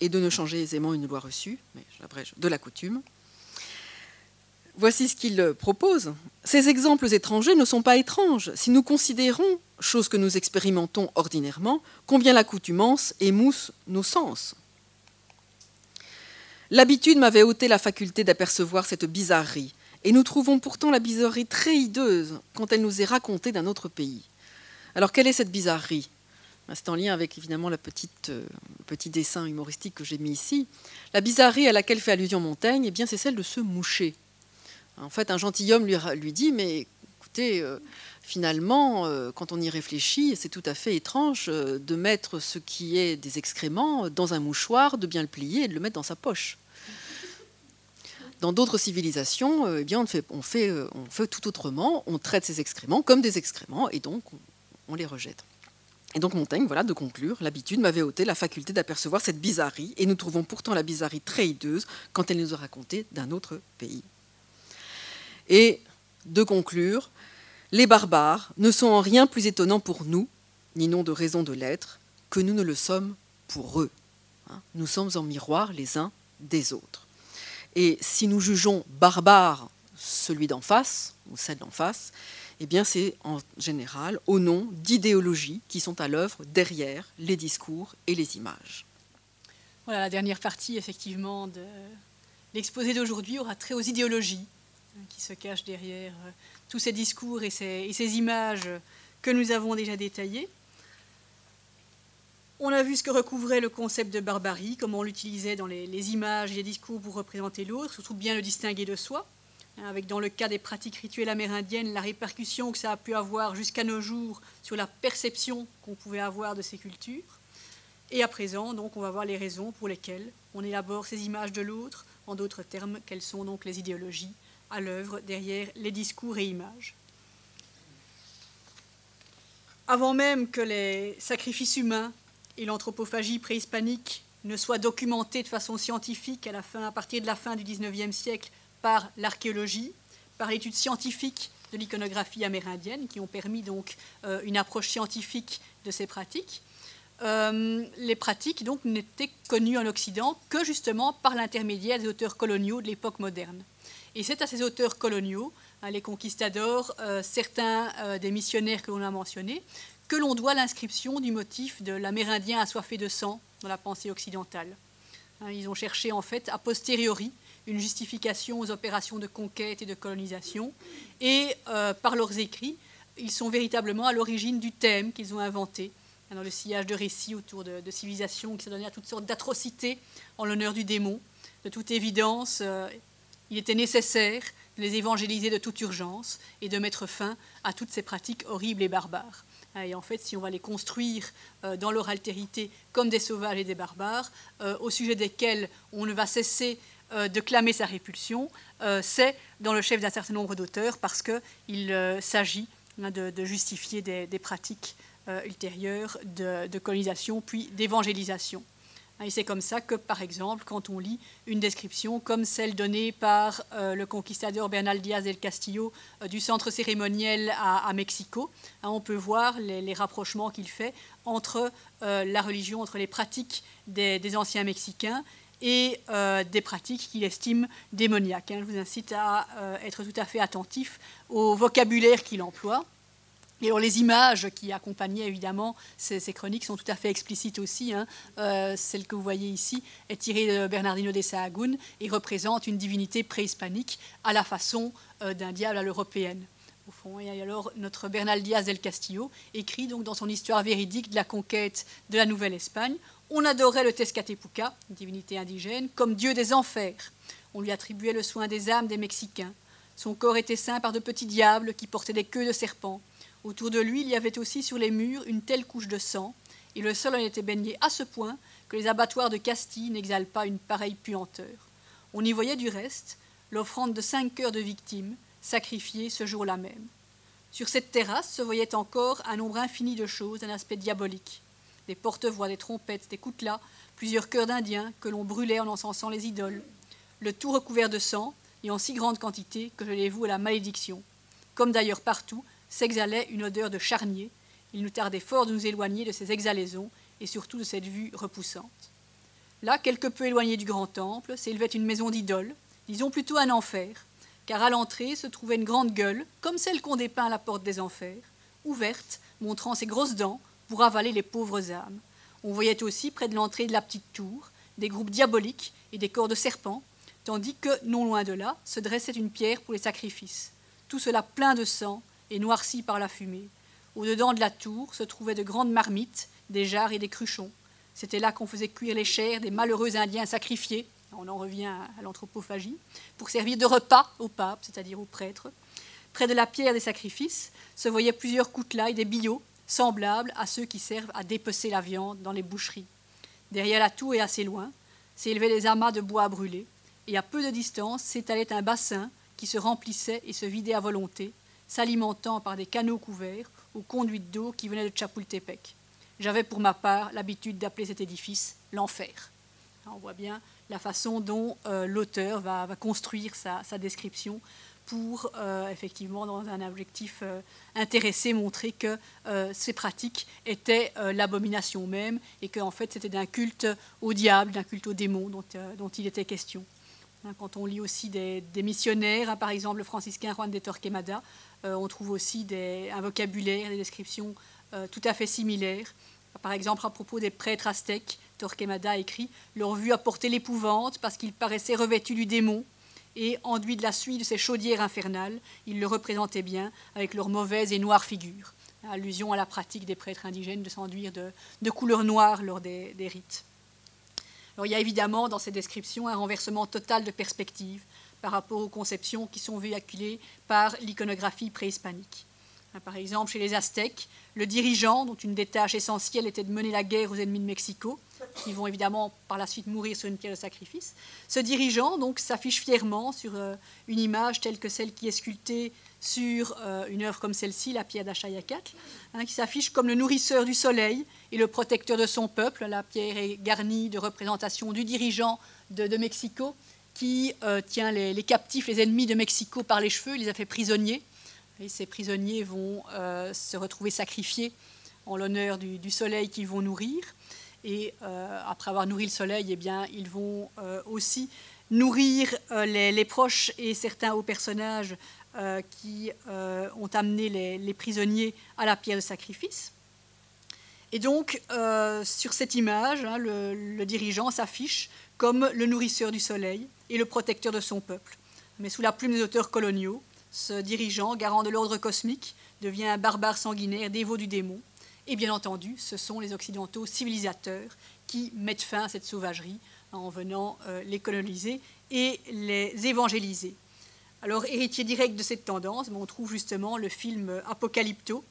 et de ne changer aisément une loi reçue, mais j'abrège, de la coutume, voici ce qu'il propose. Ces exemples étrangers ne sont pas étranges si nous considérons, chose que nous expérimentons ordinairement, combien l'accoutumance émousse nos sens. L'habitude m'avait ôté la faculté d'apercevoir cette bizarrerie, et nous trouvons pourtant la bizarrerie très hideuse quand elle nous est racontée d'un autre pays. Alors quelle est cette bizarrerie? C'est en lien avec évidemment petite, euh, le petit dessin humoristique que j'ai mis ici. La bizarrerie à laquelle fait allusion Montaigne, eh c'est celle de se moucher. En fait, un gentilhomme lui, lui dit, mais écoutez, euh, finalement, euh, quand on y réfléchit, c'est tout à fait étrange euh, de mettre ce qui est des excréments dans un mouchoir, de bien le plier et de le mettre dans sa poche. Dans d'autres civilisations, eh bien, on, fait, on fait tout autrement. On traite ces excréments comme des excréments et donc on, les rejette. Et donc Montaigne, voilà, de conclure, l'habitude m'avait ôté la faculté d'apercevoir cette bizarrerie, et nous trouvons pourtant la bizarrerie très hideuse quand elle nous a raconté d'un autre pays. Et de conclure, les barbares ne sont en rien plus étonnants pour nous, ni non de raison de l'être, que nous ne le sommes pour eux. Hein. Nous sommes en miroir les uns des autres. Et si nous jugeons barbare celui d'en face, ou celle d'en face, eh bien c'est en général au nom d'idéologies qui sont à l'œuvre derrière les discours et les images. Voilà, la dernière partie, effectivement, de l'exposé d'aujourd'hui aura trait aux idéologies hein, qui se cachent derrière euh, tous ces discours et ces, images que nous avons déjà détaillées. On a vu ce que recouvrait le concept de barbarie, comment on l'utilisait dans les, images et les discours pour représenter l'autre, surtout bien le distinguer de soi, avec dans le cas des pratiques rituelles amérindiennes la répercussion que ça a pu avoir jusqu'à nos jours sur la perception qu'on pouvait avoir de ces cultures. Et à présent, donc, on va voir les raisons pour lesquelles on élabore ces images de l'autre, en d'autres termes, quelles sont donc les idéologies à l'œuvre derrière les discours et images. Avant même que les sacrifices humains et l'anthropophagie préhispanique ne soient documentés de façon scientifique à, la fin, à partir de la fin du XIXe siècle par l'archéologie, par l'étude scientifique de l'iconographie amérindienne, qui ont permis donc euh, une approche scientifique de ces pratiques. Euh, les pratiques donc n'étaient connues en Occident que justement par l'intermédiaire des auteurs coloniaux de l'époque moderne. Et c'est à ces auteurs coloniaux, hein, les conquistadors, euh, certains des missionnaires que l'on a mentionnés, que l'on doit l'inscription du motif de l'Amérindien assoiffé de sang dans la pensée occidentale. Hein, ils ont cherché en fait a posteriori une justification aux opérations de conquête et de colonisation, et euh, par leurs écrits, ils sont véritablement à l'origine du thème qu'ils ont inventé hein, dans le sillage de récits autour de, civilisations qui se donnaient à toutes sortes d'atrocités en l'honneur du démon. De toute évidence, il était nécessaire de les évangéliser de toute urgence et de mettre fin à toutes ces pratiques horribles et barbares. Et en fait, si on va les construire euh, dans leur altérité comme des sauvages et des barbares, euh, au sujet desquels on ne va cesser euh, de clamer sa répulsion, c'est dans le chef d'un certain nombre d'auteurs parce qu'il s'agit hein, de, justifier des, pratiques ultérieures de colonisation puis d'évangélisation. Hein, et c'est comme ça que, par exemple, quand on lit une description comme celle donnée par euh, le conquistador Bernal Díaz del Castillo euh, du centre cérémoniel à, Mexico, hein, on peut voir les, rapprochements qu'il fait entre euh, la religion, entre les pratiques des, anciens Mexicains et des pratiques qu'il estime démoniaques. Hein. Je vous incite à être tout à fait attentif au vocabulaire qu'il emploie. Et alors, les images qui accompagnaient évidemment ces, chroniques sont tout à fait explicites aussi. Hein. Euh, celle que vous voyez ici est tirée de Bernardino de Sahagún et représente une divinité préhispanique à la façon euh, d'un diable à l'européenne. Au fond, et alors notre Bernal Diaz del Castillo écrit donc dans son histoire véridique de la conquête de la Nouvelle-Espagne on adorait le Tezcatepuca, divinité indigène, comme dieu des enfers. On lui attribuait le soin des âmes des Mexicains. Son corps était ceint par de petits diables qui portaient des queues de serpents. Autour de lui, il y avait aussi sur les murs une telle couche de sang, et le sol en était baigné à ce point que les abattoirs de Castille n'exhalent pas une pareille puanteur. On y voyait du reste l'offrande de cinq cœurs de victimes, sacrifiées ce jour-là même. Sur cette terrasse se voyait encore un nombre infini de choses d'un aspect diabolique des porte-voix, des trompettes, des coutelas, plusieurs cœurs d'indiens que l'on brûlait en encensant les idoles, le tout recouvert de sang et en si grande quantité que je les voue à la malédiction. Comme d'ailleurs partout s'exhalait une odeur de charnier, il nous tardait fort de nous éloigner de ces exhalaisons et surtout de cette vue repoussante. Là, quelque peu éloigné du grand temple, s'élevait une maison d'idole, disons plutôt un enfer, car à l'entrée se trouvait une grande gueule, comme celle qu'on dépeint à la porte des enfers, ouverte, montrant ses grosses dents, pour avaler les pauvres âmes. On voyait aussi, près de l'entrée de la petite tour, des groupes diaboliques et des corps de serpents, tandis que, non loin de là, se dressait une pierre pour les sacrifices. Tout cela plein de sang et noirci par la fumée. Au-dedans de la tour se trouvaient de grandes marmites, des jarres et des cruchons. C'était là qu'on faisait cuire les chairs des malheureux Indiens sacrifiés, on en revient à l'anthropophagie, pour servir de repas au pape, c'est-à-dire aux prêtres. Près de la pierre des sacrifices se voyaient plusieurs coutelas et des billots, semblables à ceux qui servent à dépecer la viande dans les boucheries. Derrière la tour et assez loin, s'élevaient des amas de bois brûlés, et à peu de distance s'étalait un bassin qui se remplissait et se vidait à volonté, s'alimentant par des canaux couverts aux conduites d'eau qui venaient de Chapultepec. J'avais pour ma part l'habitude d'appeler cet édifice l'enfer. On voit bien la façon dont euh, l'auteur va, construire sa description pour euh, effectivement, dans un objectif euh, intéressé, montrer que euh, ces pratiques étaient l'abomination même et qu'en fait c'était d'un culte au diable, d'un culte au démon dont, il était question. Hein, quand on lit aussi des, missionnaires, hein, par exemple le franciscain Juan de Torquemada, on trouve aussi des, un vocabulaire, des descriptions tout à fait similaires. Par exemple, à propos des prêtres aztèques, Torquemada écrit Leur vue a porté l'épouvante parce qu'ils paraissaient revêtus du démon et enduits de la suie de ces chaudières infernales, ils le représentaient bien avec leurs mauvaises et noires figures. Allusion à la pratique des prêtres indigènes de s'enduire de, couleur noire lors des, rites. Alors, il y a évidemment dans ces descriptions un renversement total de perspective par rapport aux conceptions qui sont véhiculées par l'iconographie préhispanique. Par exemple, chez les Aztèques, le dirigeant, dont une des tâches essentielles était de mener la guerre aux ennemis de Mexico, qui vont évidemment par la suite mourir sur une pierre de sacrifice. Ce dirigeant donc s'affiche fièrement sur euh, une image telle que celle qui est sculptée sur euh, une œuvre comme celle-ci, la pierre d'Achayacatl, hein, qui s'affiche comme le nourrisseur du soleil et le protecteur de son peuple. La pierre est garnie de représentations du dirigeant de, Mexico qui euh, tient les, captifs, les ennemis de Mexico par les cheveux, il les a fait prisonniers. Ces prisonniers vont se retrouver sacrifiés en l'honneur du, soleil qu'ils vont nourrir. Et euh, après avoir nourri le soleil, eh ils vont euh, aussi nourrir euh, les, proches et certains hauts personnages qui ont amené les, prisonniers à la pierre de sacrifice. Et donc, sur cette image, hein, le, dirigeant s'affiche comme le nourrisseur du soleil et le protecteur de son peuple. Mais sous la plume des auteurs coloniaux, ce dirigeant, garant de l'ordre cosmique, devient un barbare sanguinaire, dévot du démon, et bien entendu, ce sont les Occidentaux civilisateurs qui mettent fin à cette sauvagerie en venant euh, les coloniser et les évangéliser. Alors, héritier direct de cette tendance, on trouve justement le film Apocalypto.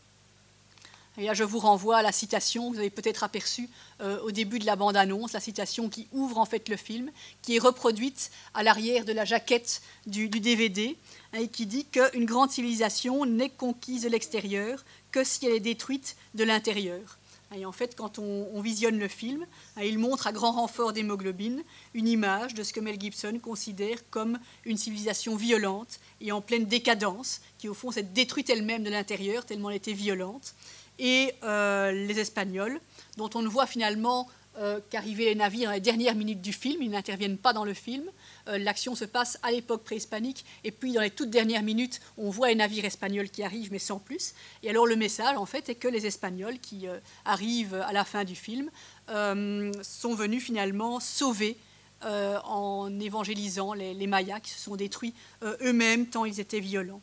Là, je vous renvoie à la citation que vous avez peut-être aperçue euh, au début de la bande-annonce, la citation qui ouvre en fait le film, qui est reproduite à l'arrière de la jaquette du, du DVD, hein, et qui dit qu'une grande civilisation n'est conquise de l'extérieur que si elle est détruite de l'intérieur. Et en fait, quand on, visionne le film, hein, il montre à grand renfort d'hémoglobine une image de ce que Mel Gibson considère comme une civilisation violente et en pleine décadence, qui au fond s'est détruite elle-même de l'intérieur tellement elle était violente. Et euh, les Espagnols, dont on ne voit finalement euh, qu'arrivaient les navires dans les dernières minutes du film. Ils n'interviennent pas dans le film. Euh, l'action se passe à l'époque préhispanique. Et puis, dans les toutes dernières minutes, on voit les navires espagnols qui arrivent, mais sans plus. Et alors, le message, en fait, est que les Espagnols qui arrivent à la fin du film sont venus finalement sauver en évangélisant les, les, Mayas qui se sont détruits eux-mêmes tant ils étaient violents.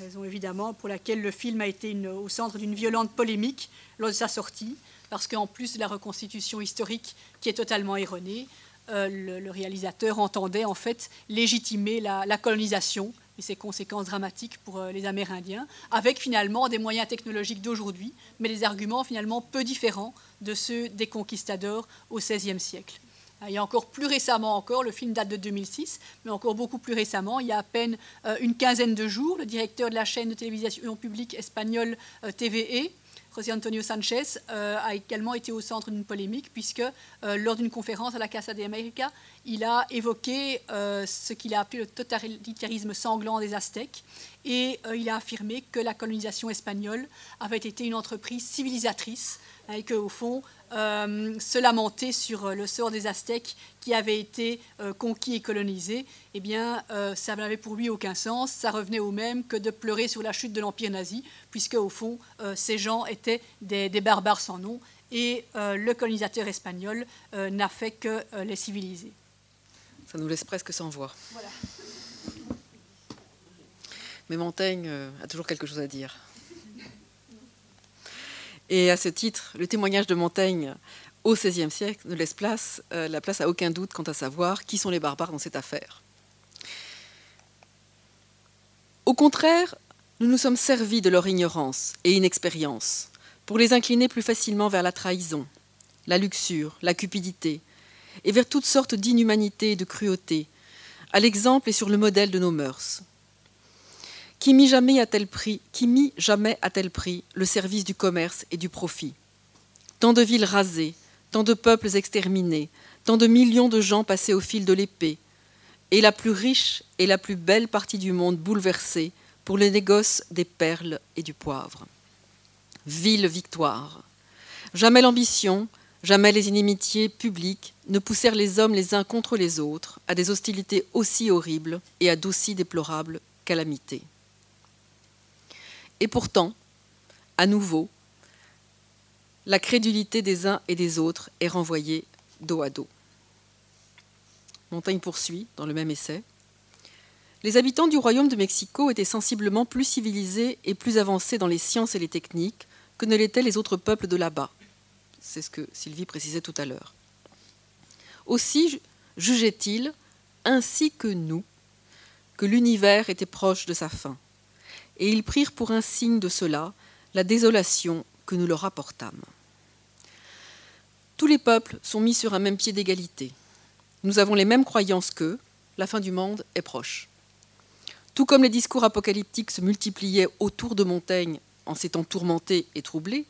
Raison évidemment pour laquelle le film a été au centre d'une violente polémique lors de sa sortie parce qu'en plus de la reconstitution historique qui est totalement erronée, euh, le, réalisateur entendait en fait légitimer la, colonisation et ses conséquences dramatiques pour euh, les Amérindiens, avec finalement des moyens technologiques d'aujourd'hui, mais des arguments finalement peu différents de ceux des conquistadors au XVIe siècle. Il y a encore plus récemment encore, le film date de 2006, mais encore beaucoup plus récemment, il y a à peine euh, une quinzaine de jours, le directeur de la chaîne de télévision publique espagnole TVE José Antonio Sanchez euh, a également été au centre d'une polémique puisque euh, lors d'une conférence à la Casa de América, il a évoqué euh, ce qu'il a appelé le totalitarisme sanglant des Aztèques et il a affirmé que la colonisation espagnole avait été une entreprise civilisatrice et qu'au fond, euh, se lamenter sur euh, le sort des Aztèques qui avaient été euh, conquis et colonisés, eh bien, ça n'avait pour lui aucun sens. Ça revenait au même que de pleurer sur la chute de l'Empire nazi, puisque, au fond, ces gens étaient des, barbares sans nom, et le colonisateur espagnol n'a fait que les civiliser. Ça nous laisse presque sans voix. Mais Montaigne a toujours quelque chose à dire. Et à ce titre, le témoignage de Montaigne au XVIe siècle ne laisse place, euh, la place à aucun doute quant à savoir qui sont les barbares dans cette affaire. Au contraire, nous nous sommes servis de leur ignorance et inexpérience pour les incliner plus facilement vers la trahison, la luxure, la cupidité, et vers toutes sortes d'inhumanité et de cruauté, à l'exemple et sur le modèle de nos mœurs. Qui mit jamais à tel prix, qui mit jamais à tel prix le service du commerce et du profit Tant de villes rasées, tant de peuples exterminés, tant de millions de gens passés au fil de l'épée, et la plus riche et la plus belle partie du monde bouleversée pour le négoce des perles et du poivre. Ville victoire. Jamais l'ambition, jamais les inimitiés publiques ne poussèrent les hommes les uns contre les autres à des hostilités aussi horribles et à d'aussi déplorables calamités. Et pourtant, à nouveau, la crédulité des uns et des autres est renvoyée dos à dos. Montaigne poursuit dans le même essai. Les habitants du royaume de Mexico étaient sensiblement plus civilisés et plus avancés dans les sciences et les techniques que ne l'étaient les autres peuples de là-bas. C'est ce que Sylvie précisait tout à l'heure. Aussi jugeait-il, ainsi que nous, que l'univers était proche de sa fin et ils prirent pour un signe de cela la désolation que nous leur apportâmes. Tous les peuples sont mis sur un même pied d'égalité. Nous avons les mêmes croyances qu'eux, la fin du monde est proche. Tout comme les discours apocalyptiques se multipliaient autour de Montaigne en s'étant tourmentés et troublés,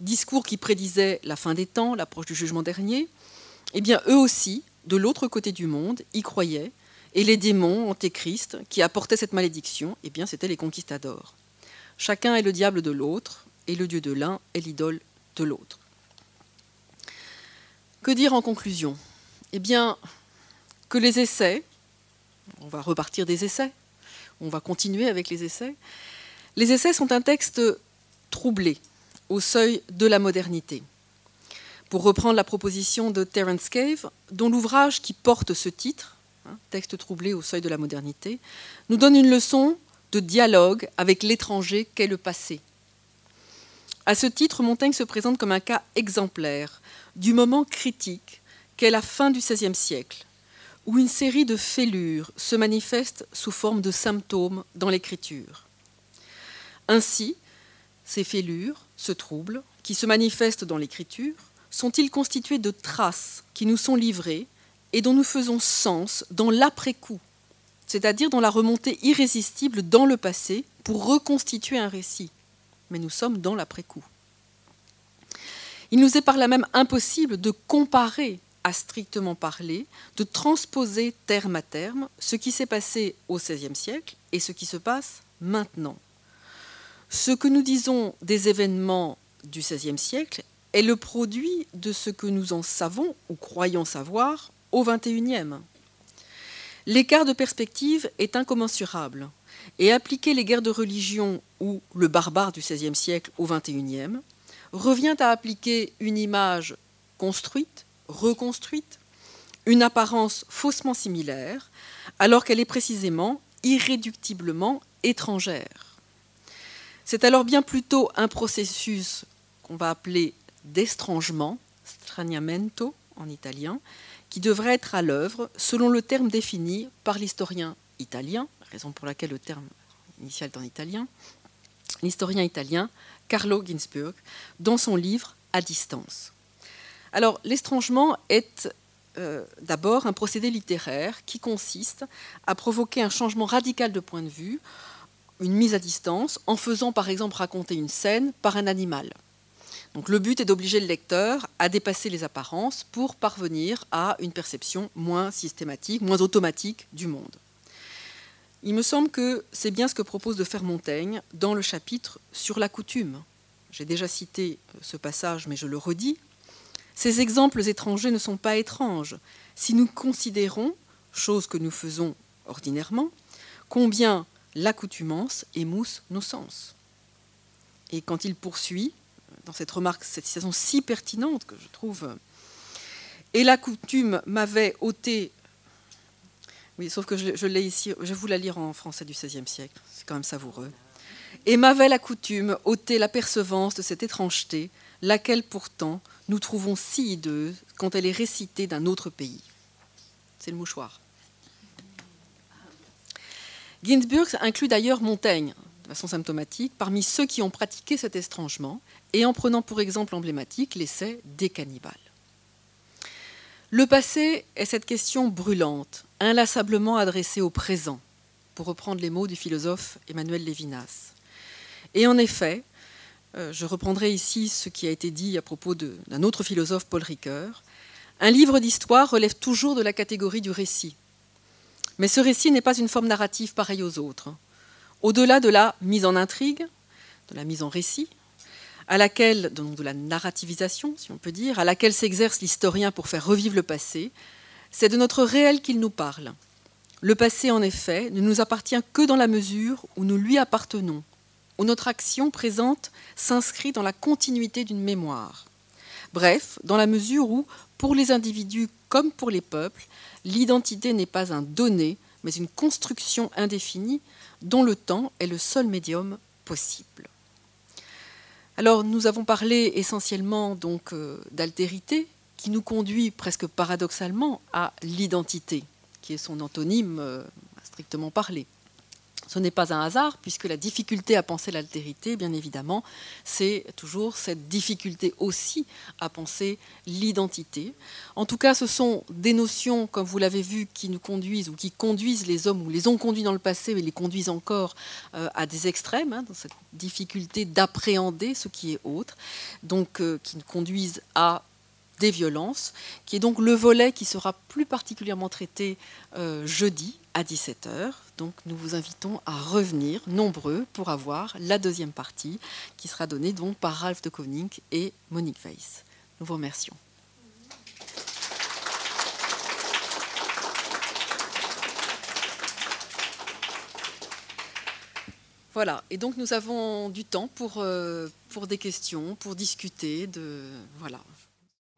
discours qui prédisaient la fin des temps, l'approche du jugement dernier, eh bien eux aussi, de l'autre côté du monde, y croyaient et les démons antéchrist qui apportaient cette malédiction, eh bien, c'étaient les conquistadors. Chacun est le diable de l'autre, et le dieu de l'un est l'idole de l'autre. Que dire en conclusion? Eh bien, que les essais, on va repartir des essais, on va continuer avec les essais, les essais sont un texte troublé, au seuil de la modernité. Pour reprendre la proposition de Terence Cave, dont l'ouvrage qui porte ce titre, Hein, texte troublé au seuil de la modernité, nous donne une leçon de dialogue avec l'étranger qu'est le passé. À ce titre, Montaigne se présente comme un cas exemplaire du moment critique qu'est la fin du XVIe siècle, où une série de fêlures se manifeste sous forme de symptômes dans l'écriture. Ainsi, ces fêlures, ce trouble, qui se manifestent dans l'écriture, sont-ils constitués de traces qui nous sont livrées et dont nous faisons sens dans l'après-coup, c'est-à-dire dans la remontée irrésistible dans le passé pour reconstituer un récit. Mais nous sommes dans l'après-coup. Il nous est par là même impossible de comparer à strictement parler, de transposer terme à terme ce qui s'est passé au XVIe siècle et ce qui se passe maintenant. Ce que nous disons des événements du XVIe siècle est le produit de ce que nous en savons ou croyons savoir au XXIe. L'écart de perspective est incommensurable et appliquer les guerres de religion ou le barbare du XVIe siècle au XXIe revient à appliquer une image construite, reconstruite, une apparence faussement similaire, alors qu'elle est précisément irréductiblement étrangère. C'est alors bien plutôt un processus qu'on va appeler d'estrangement, straniamento en italien, qui devrait être à l'œuvre selon le terme défini par l'historien italien, raison pour laquelle le terme initial est en italien, l'historien italien Carlo Ginzburg, dans son livre À distance. Alors, l'estrangement est euh, d'abord un procédé littéraire qui consiste à provoquer un changement radical de point de vue, une mise à distance, en faisant par exemple raconter une scène par un animal. Donc le but est d'obliger le lecteur à dépasser les apparences pour parvenir à une perception moins systématique, moins automatique du monde. Il me semble que c'est bien ce que propose de faire Montaigne dans le chapitre sur la coutume. J'ai déjà cité ce passage, mais je le redis. Ces exemples étrangers ne sont pas étranges si nous considérons, chose que nous faisons ordinairement, combien l'accoutumance émousse nos sens. Et quand il poursuit, dans cette remarque, cette citation si pertinente que je trouve, et la coutume m'avait ôté, oui, sauf que je, l'ai ici, je vais vous la lire en français du XVIe siècle, c'est quand même savoureux, et m'avait la coutume ôté l'apercevance de cette étrangeté, laquelle pourtant nous trouvons si hideuse quand elle est récitée d'un autre pays. C'est le mouchoir. Ginsburg inclut d'ailleurs Montaigne, de façon symptomatique, parmi ceux qui ont pratiqué cet estrangement, et en prenant pour exemple emblématique l'essai des cannibales. Le passé est cette question brûlante, inlassablement adressée au présent, pour reprendre les mots du philosophe Emmanuel Lévinas. Et en effet, euh, je reprendrai ici ce qui a été dit à propos d'un autre philosophe, Paul Ricoeur. Un livre d'histoire relève toujours de la catégorie du récit. Mais ce récit n'est pas une forme narrative pareille aux autres. Au-delà de la mise en intrigue, de la mise en récit, à laquelle, donc de la narrativisation, si on peut dire, à laquelle s'exerce l'historien pour faire revivre le passé, c'est de notre réel qu'il nous parle. Le passé, en effet, ne nous appartient que dans la mesure où nous lui appartenons, où notre action présente s'inscrit dans la continuité d'une mémoire. Bref, dans la mesure où, pour les individus comme pour les peuples, l'identité n'est pas un donné, mais une construction indéfinie dont le temps est le seul médium possible. Alors, nous avons parlé essentiellement donc euh, d'altérité, qui nous conduit presque paradoxalement à l'identité, qui est son antonyme euh, strictement parlé. Ce n'est pas un hasard, puisque la difficulté à penser l'altérité, bien évidemment, c'est toujours cette difficulté aussi à penser l'identité. En tout cas, ce sont des notions, comme vous l'avez vu, qui nous conduisent ou qui conduisent les hommes, ou les ont conduits dans le passé, et les conduisent encore euh, à des extrêmes, hein, dans cette difficulté d'appréhender ce qui est autre, donc euh, qui nous conduisent à des violences, qui est donc le volet qui sera plus particulièrement traité euh, jeudi à 17h. Donc nous vous invitons à revenir nombreux pour avoir la deuxième partie qui sera donnée donc par Ralph de Koning et Monique Weiss. Nous vous remercions. Voilà, et donc nous avons du temps pour, euh, pour des questions, pour discuter de voilà.